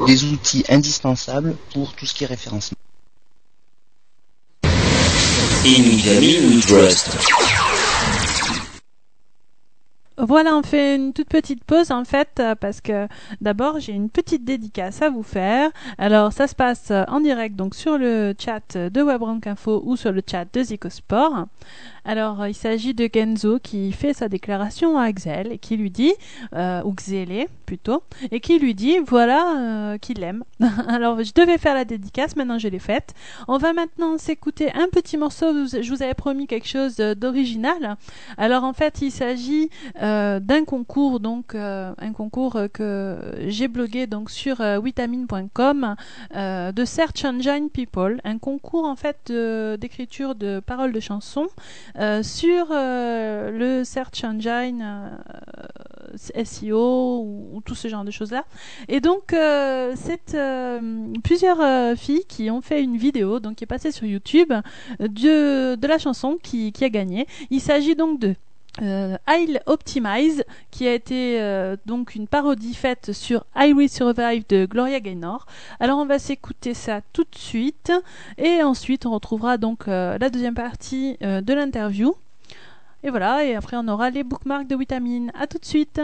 [SPEAKER 5] ou- des outils indispensables pour tout ce qui est référencement.
[SPEAKER 1] Voilà, on fait une toute petite pause en fait euh, parce que d'abord j'ai une petite dédicace à vous faire. Alors ça se passe euh, en direct donc sur le chat de WebRank Info ou sur le chat de Zicosport. Alors euh, il s'agit de Genzo qui fait sa déclaration à Axel et qui lui dit, euh, ou Xélé plutôt, et qui lui dit voilà euh, qu'il l'aime. [laughs] Alors je devais faire la dédicace, maintenant je l'ai faite. On va maintenant s'écouter un petit morceau, je vous avais promis quelque chose d'original. Alors en fait il s'agit d'un concours, donc un concours que j'ai blogué donc sur vitamine.com de Search Engine People, un concours en fait d'écriture de paroles de chansons sur euh, le Search Engine euh, SEO ou, ou tout ce genre de choses là. Et donc euh, c'est euh, plusieurs euh, filles qui ont fait une vidéo donc qui est passée sur YouTube euh, de, de la chanson qui, qui a gagné. Il s'agit donc de euh, I'll Optimize, qui a été euh, donc une parodie faite sur I Will Survive de Gloria Gaynor. Alors on va s'écouter ça tout de suite et ensuite on retrouvera donc euh, la deuxième partie de l'interview. Et voilà, et après on aura les bookmarks de vitamine. À tout de suite.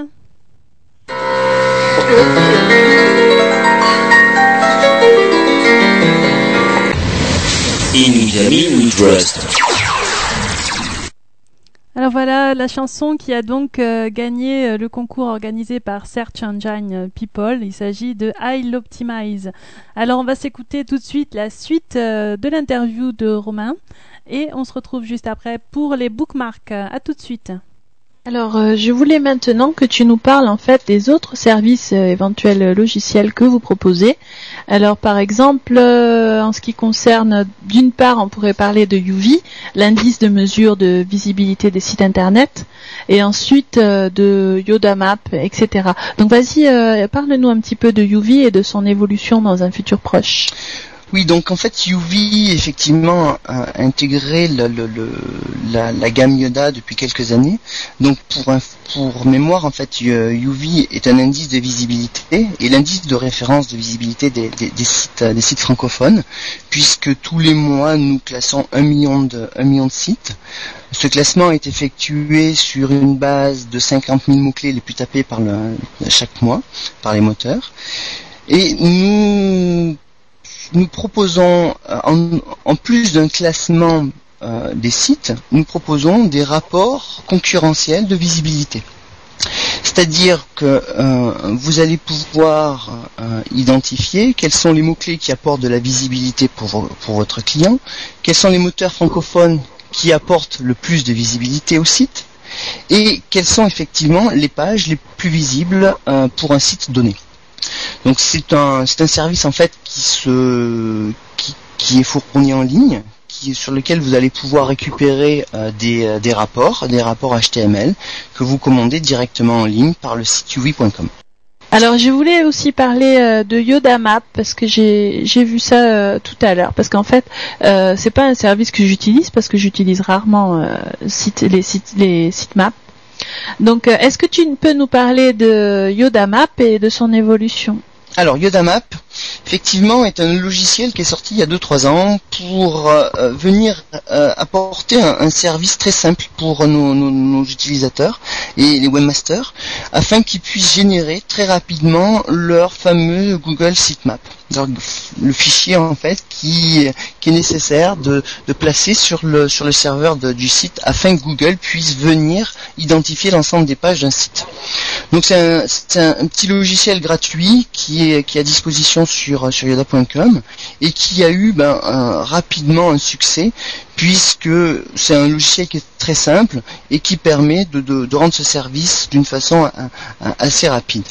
[SPEAKER 2] In Vitamin We Trust.
[SPEAKER 1] Alors voilà la chanson qui a donc euh, gagné euh, le concours organisé par Search Engine People. Il s'agit de I Optimize. Alors on va s'écouter tout de suite la suite euh, de l'interview de Romain et on se retrouve juste après pour les bookmarks. À tout de suite.
[SPEAKER 6] Alors, euh, je voulais maintenant que tu nous parles en fait des autres services euh, éventuels euh, logiciels que vous proposez. Alors, par exemple, en ce qui concerne, d'une part, on pourrait parler de UV, l'indice de mesure de visibilité des sites internet, et ensuite de Yoda Map, etc. Donc, vas-y, parle-nous un petit peu de UV et de son évolution dans un futur proche.
[SPEAKER 5] Oui, donc en fait, UV effectivement a intégré la, la gamme Yoda depuis quelques années. Donc pour, pour mémoire, en fait, euh, UV est un indice de visibilité et l'indice de référence de visibilité des sites, des sites francophones, puisque tous les mois nous classons un million de, un million de sites. Ce classement est effectué sur une base de 50 000 mots-clés les plus tapés par le, chaque mois par les moteurs. Et nous nous proposons, euh, en, plus d'un classement euh, des sites, nous proposons des rapports concurrentiels de visibilité. C'est-à-dire que euh, vous allez pouvoir identifier quels sont les mots-clés qui apportent de la visibilité pour, pour votre client, quels sont les moteurs francophones qui apportent le plus de visibilité au site, et quelles sont effectivement les pages les plus visibles pour un site donné. Donc c'est un c'est un service en fait qui se qui, est fourni en ligne, qui sur lequel vous allez pouvoir récupérer euh, des, euh, des rapports, des rapports HTML que vous commandez directement en ligne par le site uvi.com.
[SPEAKER 6] Alors je voulais aussi parler euh, de Yoda Map parce que j'ai vu ça tout à l'heure parce qu'en fait euh, c'est pas un service que j'utilise parce que j'utilise rarement les sites les sites map. Donc euh, est-ce que tu peux nous parler de Yoda Map et de son évolution?
[SPEAKER 5] Alors Yodamap, effectivement, est un logiciel qui est sorti il y a 2-3 ans pour euh, venir euh, apporter un, service très simple pour nos, utilisateurs et les webmasters, afin qu'ils puissent générer très rapidement leur fameux Google Sitemap. Le fichier en fait qui, est nécessaire de, placer sur le, sur le serveur du site afin que Google puisse venir identifier l'ensemble des pages d'un site. Donc c'est un, c'est un, un petit logiciel gratuit qui est, qui est à disposition sur, sur yoda.com et qui a eu ben, rapidement un succès puisque c'est un logiciel qui est très simple et qui permet de, rendre ce service d'une façon euh, euh, assez rapide.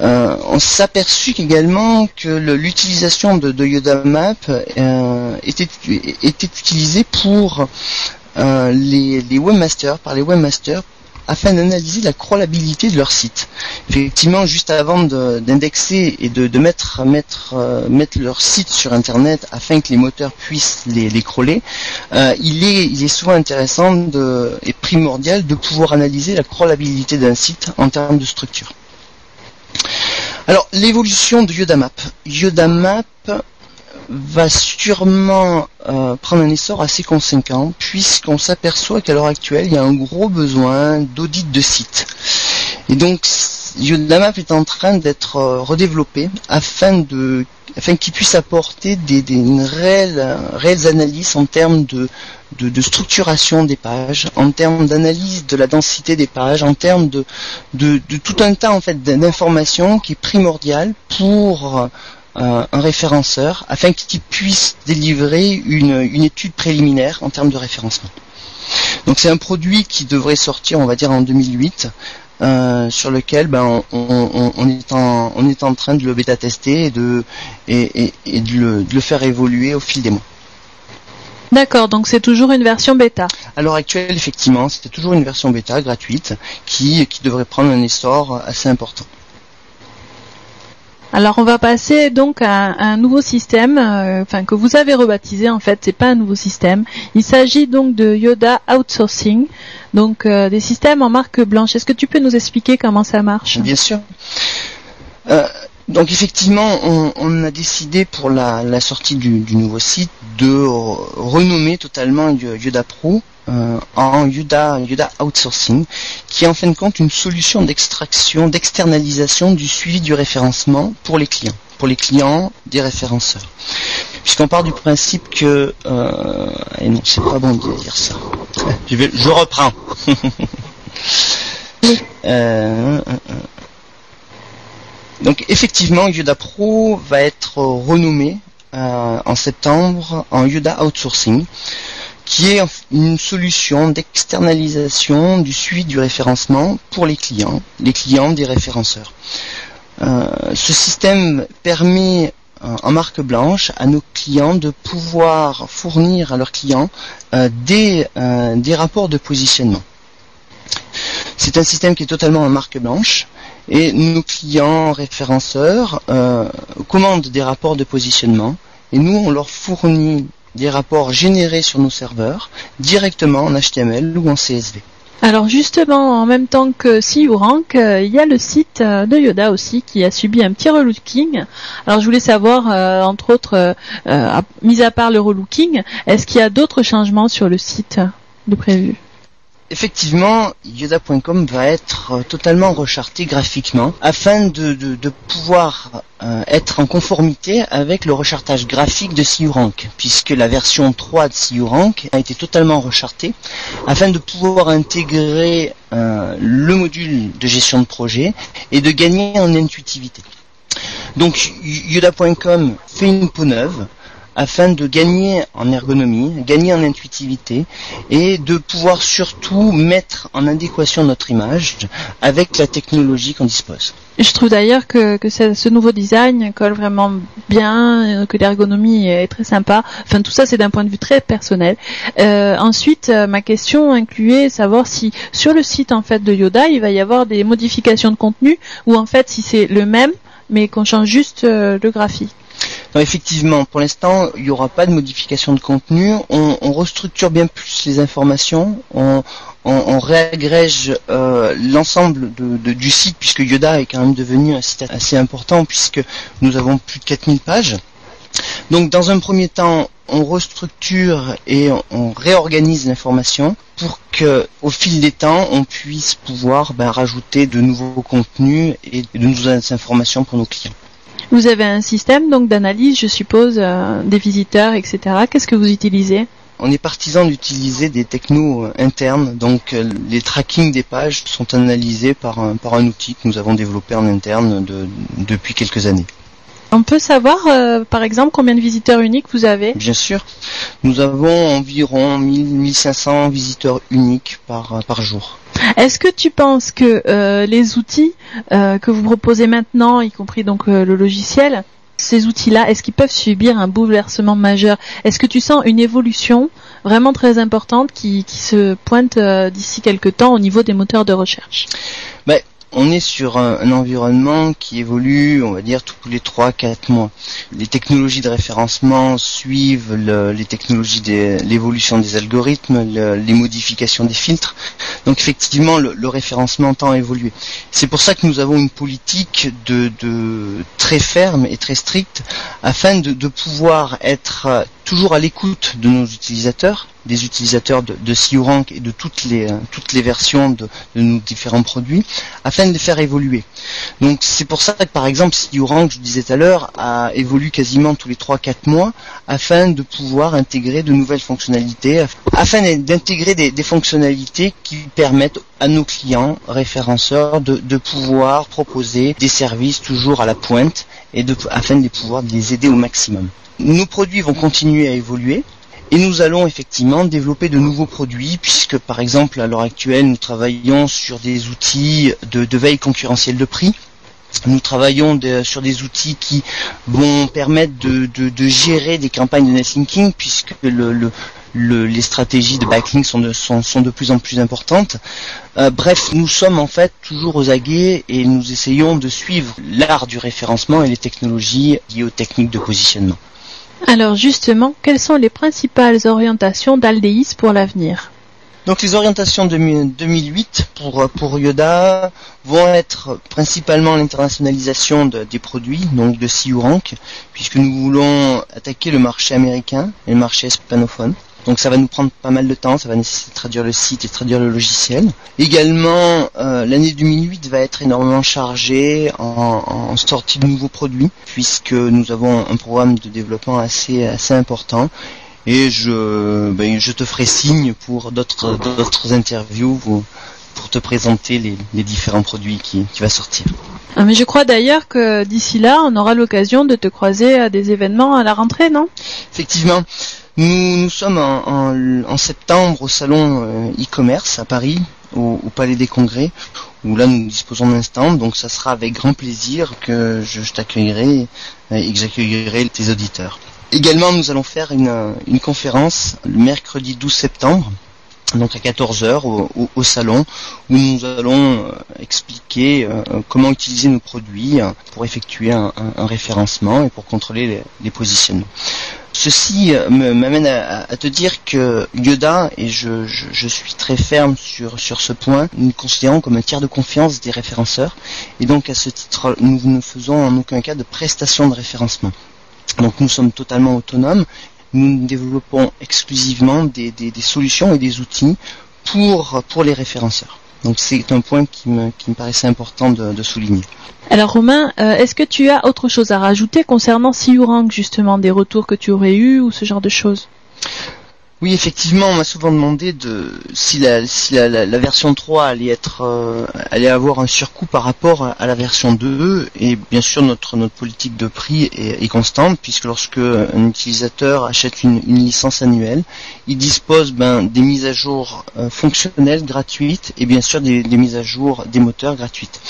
[SPEAKER 5] Euh, on s'est aperçu également que l'utilisation de, Yoda Map euh, était, utilisée pour euh, les webmasters, par les webmasters, afin d'analyser la crawlabilité de leur site. Effectivement, juste avant de- d'indexer et de, euh, mettre leur site sur Internet afin que les moteurs puissent les, crawler, euh, il, est, souvent intéressant et primordial de pouvoir analyser la crawlabilité d'un site en termes de structure. Alors, l'évolution de Yodamap. Yodamap va sûrement euh, prendre un essor assez conséquent puisqu'on s'aperçoit qu'à l'heure actuelle, il y a un gros besoin d'audit de sites. Et donc, Yodamap est en train d'être euh, redéveloppé afin de afin qu'il puisse apporter des, des une réelle, réelles analyses en termes de, de, de structuration des pages, en termes d'analyse de la densité des pages, en termes de, de, de tout un tas en fait d'informations qui est primordial pour un référenceur afin qu'il puisse délivrer une, une étude préliminaire en termes de référencement. Donc c'est un produit qui devrait sortir, on va dire, en 2008, euh, sur lequel ben, on, on- on est en, on est en train de le bêta-tester et, de, et, et- et de, le, de le faire évoluer au fil des mois.
[SPEAKER 6] D'accord, donc c'est toujours une version bêta.
[SPEAKER 5] À l'heure actuelle, effectivement, c'était toujours une version bêta gratuite qui, qui devrait prendre un essor assez important.
[SPEAKER 6] Alors on va passer donc à, un nouveau système, euh, enfin que vous avez rebaptisé en fait, c'est pas un nouveau système. Il s'agit donc de Yoda Outsourcing, donc euh, des systèmes en marque blanche. Est-ce que tu peux nous expliquer comment ça marche?
[SPEAKER 5] Bien sûr. Euh, Donc effectivement, on, on a décidé pour la, la sortie du, du nouveau site de re- renommer totalement Yo- Yoda Pro euh, en Yoda, Yoda Outsourcing, qui est en fin de compte une solution d'extraction, d'externalisation du suivi du référencement pour les clients, pour les clients des référenceurs. Puisqu'on part du principe que... Euh, et non, c'est pas bon de dire ça. Je, vais, je reprends. [laughs] Euh, donc effectivement, Yoda Pro va être renommé euh, en septembre en Yoda Outsourcing, qui est une solution d'externalisation du suivi du référencement pour les clients, les clients des référenceurs. Euh, ce système permet euh, en marque blanche à nos clients de pouvoir fournir à leurs clients des, des rapports de positionnement. C'est un système qui est totalement en marque blanche et nos clients référenceurs euh, commandent des rapports de positionnement et nous on leur fournit des rapports générés sur nos serveurs directement en HTML ou en CSV.
[SPEAKER 1] Alors justement, en même temps que You Rank, euh, il y a le site euh, de Yoda aussi qui a subi un petit relooking. Alors je voulais savoir, entre autres, mis à part le relooking, est-ce qu'il y a d'autres changements sur le site de prévu?
[SPEAKER 5] Effectivement, Yoda.com va être euh, totalement recharté graphiquement afin de, pouvoir euh, être en conformité avec le rechartage graphique de CURank, puisque la version 3 de CURank a été totalement rechartée afin de pouvoir intégrer euh, le module de gestion de projet et de gagner en intuitivité. Donc Yoda.com fait une peau neuve afin de gagner en ergonomie, gagner en intuitivité et de pouvoir surtout mettre en adéquation notre image avec la technologie qu'on dispose.
[SPEAKER 1] Je trouve d'ailleurs que, ce, nouveau design colle vraiment bien, euh, que l'ergonomie est très sympa. Enfin, tout ça, c'est d'un point de vue très personnel. Euh, ensuite, euh, ma question incluait savoir si sur le site en fait de Yoda, il va y avoir des modifications de contenu ou en fait si c'est le même, mais qu'on change juste le graphique.
[SPEAKER 5] Effectivement, pour l'instant, il n'y aura pas de modification de contenu. On, restructure bien plus les informations. On, réagrège euh, l'ensemble du site, puisque Yoda est quand même devenu un site assez important, puisque nous avons plus de 4000 pages. Donc, dans un premier temps, on restructure et on, on réorganise l'information pour que, au fil des temps, on puisse pouvoir ben, rajouter de nouveaux contenus et de nouvelles informations pour nos clients.
[SPEAKER 1] Vous avez un système donc d'analyse, je suppose, euh, des visiteurs, etc. Qu'est-ce que vous utilisez?
[SPEAKER 5] On est partisan d'utiliser des technos euh, internes, donc euh, les tracking des pages sont analysés par un, par un outil que nous avons développé en interne de- depuis quelques années.
[SPEAKER 1] On peut savoir, euh, par exemple, combien de visiteurs uniques vous avez?
[SPEAKER 5] Bien sûr, nous avons environ 1000-1500 visiteurs uniques par, par jour.
[SPEAKER 1] Est-ce que tu penses que euh, les outils euh, que vous proposez maintenant, y compris donc euh, le logiciel, ces outils-là, est-ce qu'ils peuvent subir un bouleversement majeur? Est-ce que tu sens une évolution vraiment très importante qui, qui se pointe d'ici quelques temps au niveau des moteurs de recherche?
[SPEAKER 5] On est sur un, environnement qui évolue, on va dire, tous les 3-4 mois. Les technologies de référencement suivent le- les technologies l'évolution des algorithmes, le- les modifications des filtres. Donc effectivement, le, référencement tend à évoluer. C'est pour ça que nous avons une politique de, très ferme et très stricte afin de, pouvoir être toujours à l'écoute de nos utilisateurs, des utilisateurs de, de CURank et de toutes les, euh, versions de, nos différents produits, afin de les faire évoluer. Donc c'est pour ça que par exemple CURank, je disais tout à l'heure, a évolué quasiment tous les 3-4 mois afin de pouvoir intégrer de nouvelles fonctionnalités, af- afin d'intégrer des, fonctionnalités qui permettent à nos clients référenceurs de, pouvoir proposer des services toujours à la pointe et afin de pouvoir les aider au maximum. Nos produits vont continuer à évoluer. Et nous allons effectivement développer de nouveaux produits puisque par exemple à l'heure actuelle nous travaillons sur des outils de, veille concurrentielle de prix. Nous travaillons sur des outils qui vont permettre de, gérer des campagnes de netlinking puisque le- le- le- les stratégies de backlink sont de, sont, sont de plus en plus importantes. Euh, bref, nous sommes en fait toujours aux aguets et nous essayons de suivre l'art du référencement et les technologies liées aux techniques de positionnement.
[SPEAKER 1] Alors justement, quelles sont les principales orientations d'Aldéis pour l'avenir?
[SPEAKER 5] Donc les orientations de 2008 pour, pour Yoda vont être principalement l'internationalisation de- des produits, donc de CU Rank, puisque nous voulons attaquer le marché américain et le marché hispanophone. Donc ça va nous prendre pas mal de temps, ça va nécessiter de traduire le site et de traduire le logiciel. Également, euh, l'année 2008 va être énormément chargée en, en sortie de nouveaux produits, puisque nous avons un programme de développement assez, assez important. Et je, ben, je te ferai signe pour d'autres d'autres interviews ou pour te présenter les, les différents produits qui, qui va sortir.
[SPEAKER 6] Ah, mais je crois d'ailleurs que d'ici là, on aura l'occasion de te croiser à des événements à la rentrée, non?
[SPEAKER 5] Effectivement, nous, sommes en, septembre au salon euh, e-commerce à Paris, au, Palais des Congrès, où là nous disposons d'un stand, donc ça sera avec grand plaisir que je, t'accueillerai euh, et que j'accueillerai tes auditeurs. Également, nous allons faire une conférence le mercredi 12 septembre, donc à 14h au, salon, où nous allons euh, expliquer euh, comment utiliser nos produits euh, pour effectuer un, référencement et pour contrôler les, positionnements. Ceci m'amène à, te dire que Yoda, et je, suis très ferme sur, sur ce point, nous considérons comme un tiers de confiance des référenceurs, et donc à ce titre, nous ne faisons en aucun cas de prestation de référencement. Donc nous sommes totalement autonomes, nous développons exclusivement des, solutions et des outils pour, les référenceurs. Donc c'est un point qui me, qui paraissait important de, souligner.
[SPEAKER 6] Alors Romain, euh, est-ce que tu as autre chose à rajouter concernant Rank justement, des retours que tu aurais eu ou ce genre de choses?
[SPEAKER 5] Oui, effectivement, on m'a souvent demandé de si la si la, la- la version 3 allait être euh, allait avoir un surcoût par rapport à, la version 2 et bien sûr notre politique de prix est, constante puisque lorsque un utilisateur achète une, licence annuelle, il dispose ben des mises à jour euh, fonctionnelles gratuites et bien sûr des mises à jour des moteurs gratuites.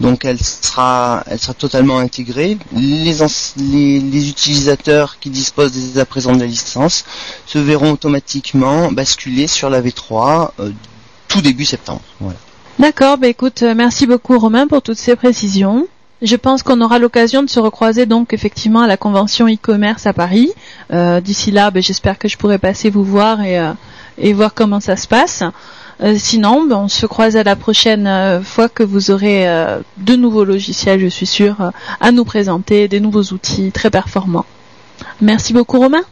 [SPEAKER 5] Donc elle sera, elle sera totalement intégrée. Les, utilisateurs qui disposent dès à présent de la licence se verront automatiquement basculer sur la V3 euh, tout début septembre.
[SPEAKER 6] D'accord, bah écoute, euh, merci beaucoup Romain pour toutes ces précisions. Je pense qu'on aura l'occasion de se recroiser donc effectivement à la convention e-commerce à Paris. Euh, D'ici là, bah, j'espère que je pourrai passer vous voir et, et voir comment ça se passe. Euh, sinon, bah, on se croise à la prochaine euh, fois que vous aurez euh, de nouveaux logiciels, je suis sûre, à nous présenter, des nouveaux outils très performants. Merci beaucoup Romain.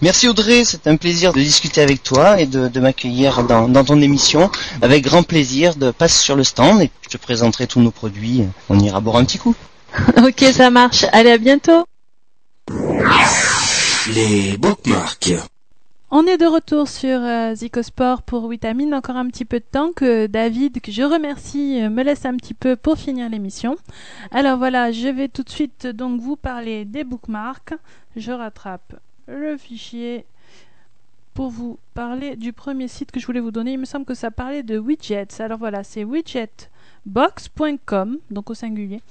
[SPEAKER 5] Merci Audrey, c'est un plaisir de discuter avec toi et de, de m'accueillir dans, dans ton émission. Avec grand plaisir de passer sur le stand et je te présenterai tous nos produits. On ira boire un petit coup. [laughs]
[SPEAKER 6] ok, ça marche. Allez, à bientôt.
[SPEAKER 2] Les bookmarks.
[SPEAKER 1] On est de retour sur euh, pour Vitamine. Encore un petit peu de temps que David, que je remercie, euh, me laisse un petit peu pour finir l'émission. Alors voilà, je vais tout de suite donc vous parler des bookmarks. Je rattrape le fichier pour vous parler du premier site que je voulais vous donner. Il me semble que ça parlait de widgets. Alors voilà, c'est widgetbox.com, donc au singulier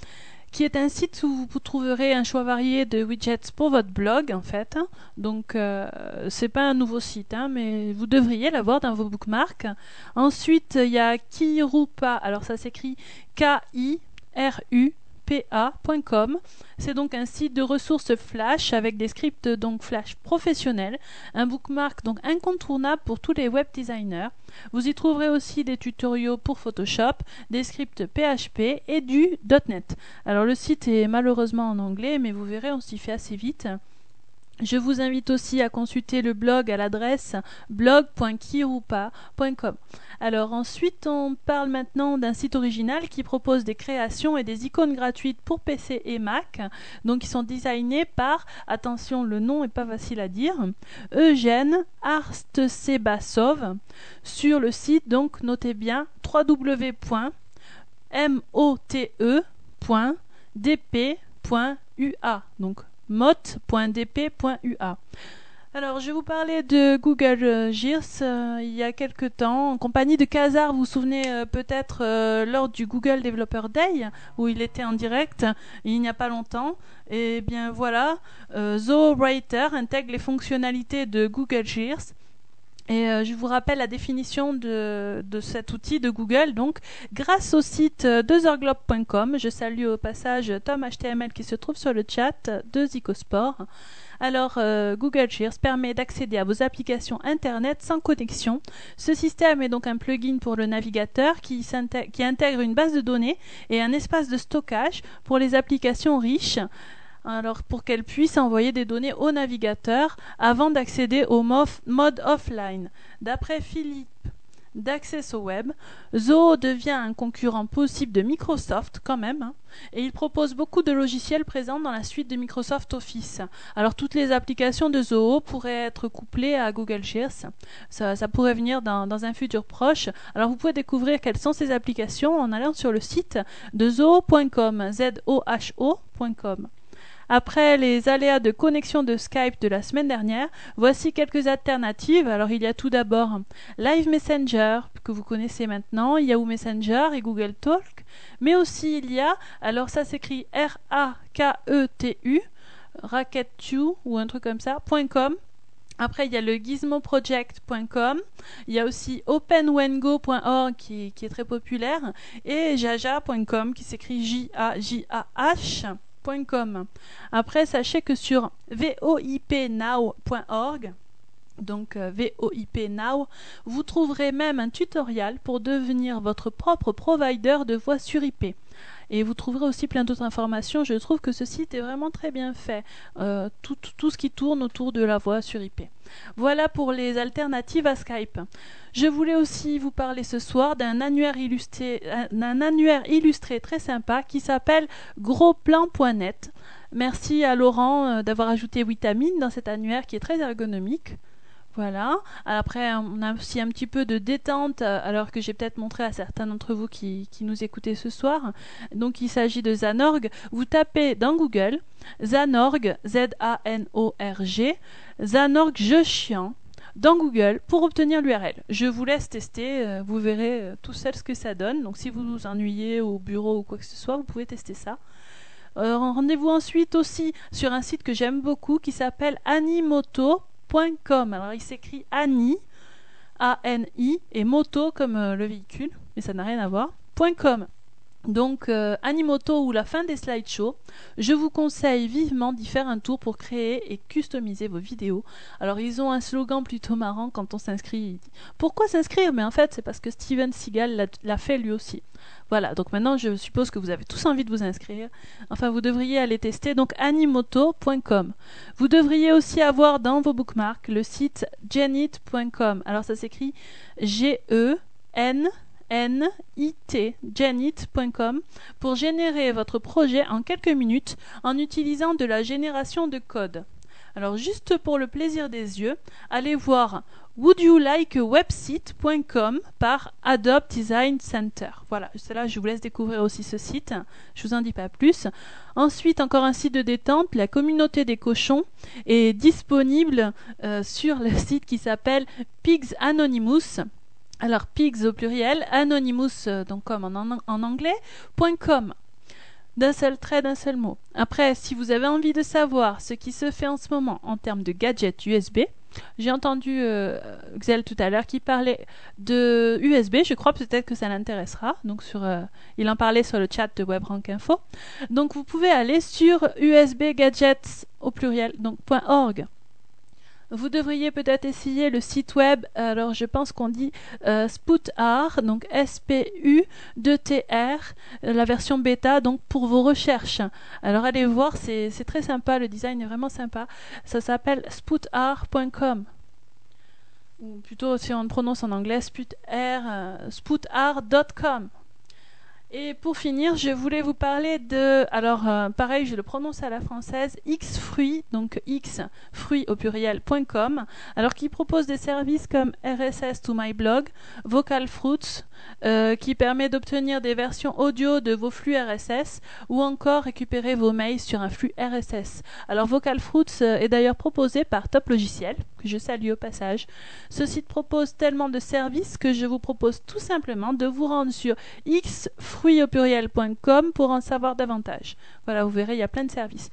[SPEAKER 1] qui est un site où vous trouverez un choix varié de widgets pour votre blog en fait. Donc euh, c'est pas un nouveau site, hein, mais vous devriez l'avoir dans vos bookmarks. Ensuite il y a Kirupa, alors ça s'écrit K-I-R-U pa.com. C'est donc un site de ressources Flash avec des scripts donc Flash professionnels, un bookmark donc incontournable pour tous les web designers. Vous y trouverez aussi des tutoriaux pour Photoshop, des scripts PHP et du .NET. Alors le site est malheureusement en anglais, mais vous verrez, on s'y fait assez vite. Je vous invite aussi à consulter le blog à l'adresse blog.kirupa.com. Alors ensuite, on parle maintenant d'un site original qui propose des créations et des icônes gratuites pour PC et Mac. Donc ils sont designés par, attention, le nom est pas facile à dire, Eugène Arstsebasov sur le site donc notez bien www.mote.dp.ua. Donc mot.dp.ua. Alors, je vous parler de Google euh, Gears euh, il y a quelque temps, en compagnie de Kazar. Vous vous souvenez euh, peut-être lors du Google Developer Day, où il était en direct il n'y a pas longtemps. Et bien voilà, euh, ZooWriter intègre les fonctionnalités de Google Gears. Et euh, je vous rappelle la définition de, cet outil de Google. Donc, grâce au site euh, 2heurglobe.com, je salue au passage Tom HTML qui se trouve sur le chat de Zicosport. Alors, euh, Google Shears permet d'accéder à vos applications Internet sans connexion. Ce système est donc un plugin pour le navigateur qui, qui intègre une base de données et un espace de stockage pour les applications riches. Alors, pour qu'elles puissent envoyer des données au navigateur avant d'accéder au mode offline. D'après Philippe d'Access au Web, Zoho devient un concurrent possible de Microsoft quand même, hein, et il propose beaucoup de logiciels présents dans la suite de Microsoft Office. Alors toutes les applications de Zoho pourraient être couplées à Google Shears. Ça, pourrait venir dans, un futur proche. Alors vous pouvez découvrir quelles sont ces applications en allant sur le site de zoho.com, z-o-h-o.com. Après les aléas de connexion de Skype de la semaine dernière, voici quelques alternatives. Alors il y a tout d'abord Live Messenger que vous connaissez maintenant, Yahoo Messenger et Google Talk, mais aussi il y a, alors ça s'écrit R-A-K-E-T-U, Racketu ou un truc comme ça, .com. Après, il y a le gizmoproject.com, il y a aussi openwengo.org qui, est très populaire, et jaja.com qui s'écrit Après, sachez que sur voipnow.org, donc euh, VOIP Now, vous trouverez même un tutoriel pour devenir votre propre provider de voix sur IP. Et vous trouverez aussi plein d'autres informations. Je trouve que ce site est vraiment très bien fait. Euh, tout, ce qui tourne autour de la voix sur IP. Voilà pour les alternatives à Skype. Je voulais aussi vous parler ce soir d'un annuaire illustré, annuaire illustré très sympa qui s'appelle grosplan.net. Merci à Laurent euh, d'avoir ajouté Vitamine dans cet annuaire qui est très ergonomique. Voilà. Après, on a aussi un petit peu de détente, euh, alors que j'ai peut-être montré à certains d'entre vous qui, nous écoutez ce soir. Donc, il s'agit de Zanorg. Vous tapez dans Google Zanorg, Z-A-N-O-R-G, Zanorg Jeu Chiant, dans Google pour obtenir l'URL. Je vous laisse tester, euh, vous verrez euh, tout seul ce que ça donne. Donc, si vous vous ennuyez au bureau ou quoi que ce soit, vous pouvez tester ça. Rendez-vous ensuite aussi sur un site que j'aime beaucoup qui s'appelle animoto.com. Alors il s'écrit Ani, A-N-I, et moto comme euh, le véhicule, mais ça n'a rien à voir. .com. Donc euh, Animoto ou la fin des slideshows, je vous conseille vivement d'y faire un tour pour créer et customiser vos vidéos. Alors ils ont un slogan plutôt marrant quand on s'inscrit. Pourquoi s'inscrire? Mais en fait c'est parce que Steven Seagal l'a- l'a fait lui aussi. Voilà, donc maintenant je suppose que vous avez tous envie de vous inscrire. Enfin, vous devriez aller tester donc animoto.com. Vous devriez aussi avoir dans vos bookmarks le site genit.com. Alors ça s'écrit G-E-N N-I-T, genit.com, pour générer votre projet en quelques minutes en utilisant de la génération de code. Alors juste pour le plaisir des yeux, allez voir wouldyoulikeawebsite.com par Adobe Design Center. Voilà, là je vous laisse découvrir aussi ce site. Je vous en dis pas plus. Ensuite, encore un site de détente, la communauté des cochons est disponible euh, sur le [laughs] site qui s'appelle Pigs Anonymous. Alors pigs au pluriel, anonymous euh, donc comme en, en- anglais, .com. D'un seul trait, d'un seul mot. Après, si vous avez envie de savoir ce qui se fait en ce moment en termes de gadgets USB, j'ai entendu euh, Xel tout à l'heure qui parlait de USB. Je crois peut-être que ça l'intéressera. Donc sur, euh, il en parlait sur le chat de WebRank Info. Donc vous pouvez aller sur usbgadgets au pluriel donc .org. Vous devriez peut-être essayer le site web, alors je pense qu'on dit euh, donc S-P-U-2-T-R, euh, la version bêta, donc pour vos recherches. Alors allez voir, c'est très sympa, le design est vraiment sympa. Ça s'appelle sputr.com. Ou plutôt, si on le prononce en anglais, sputr, euh. Et pour finir, je voulais vous parler de, alors euh, pareil, je le prononce à la française, Xfruit, donc X, fruit au pluriel.com, alors qui propose des services comme RSS to my blog, Vocal Fruits, euh, qui permet d'obtenir des versions audio de vos flux RSS ou encore récupérer vos mails sur un flux RSS. Alors Vocal Fruits euh, est d'ailleurs proposé par Top Logiciel, que je salue au passage. Ce site propose tellement de services que je vous propose tout simplement de vous rendre sur xfruit au pluriel.com pour en savoir davantage. Voilà, vous verrez, il y a plein de services.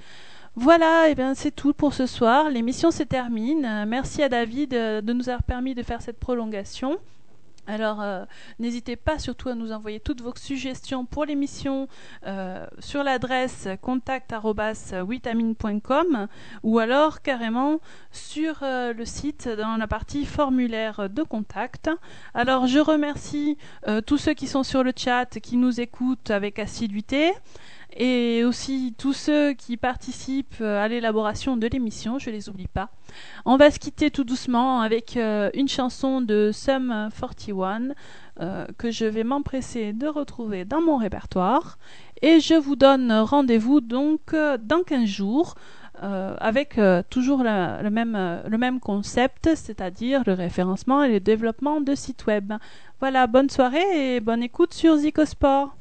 [SPEAKER 1] Voilà, et bien c'est tout pour ce soir. L'émission se termine. Euh, Merci à David de nous avoir permis de faire cette prolongation. Alors, euh, n'hésitez pas surtout à nous envoyer toutes vos suggestions pour l'émission euh, sur l'adresse contact@witamine.com ou alors carrément sur euh, le site dans la partie formulaire de contact. Alors, je remercie tous ceux qui sont sur le chat, qui nous écoutent avec assiduité et aussi tous ceux qui participent euh, à l'élaboration de l'émission, je les oublie pas. On va se quitter tout doucement avec euh, une chanson de Sum 41 euh, que je vais m'empresser de retrouver dans mon répertoire et je vous donne rendez-vous donc dans 15 jours avec toujours le, même, le même concept, c'est-à-dire le référencement et le développement de sites web. Voilà, bonne soirée et bonne écoute sur Zicosport.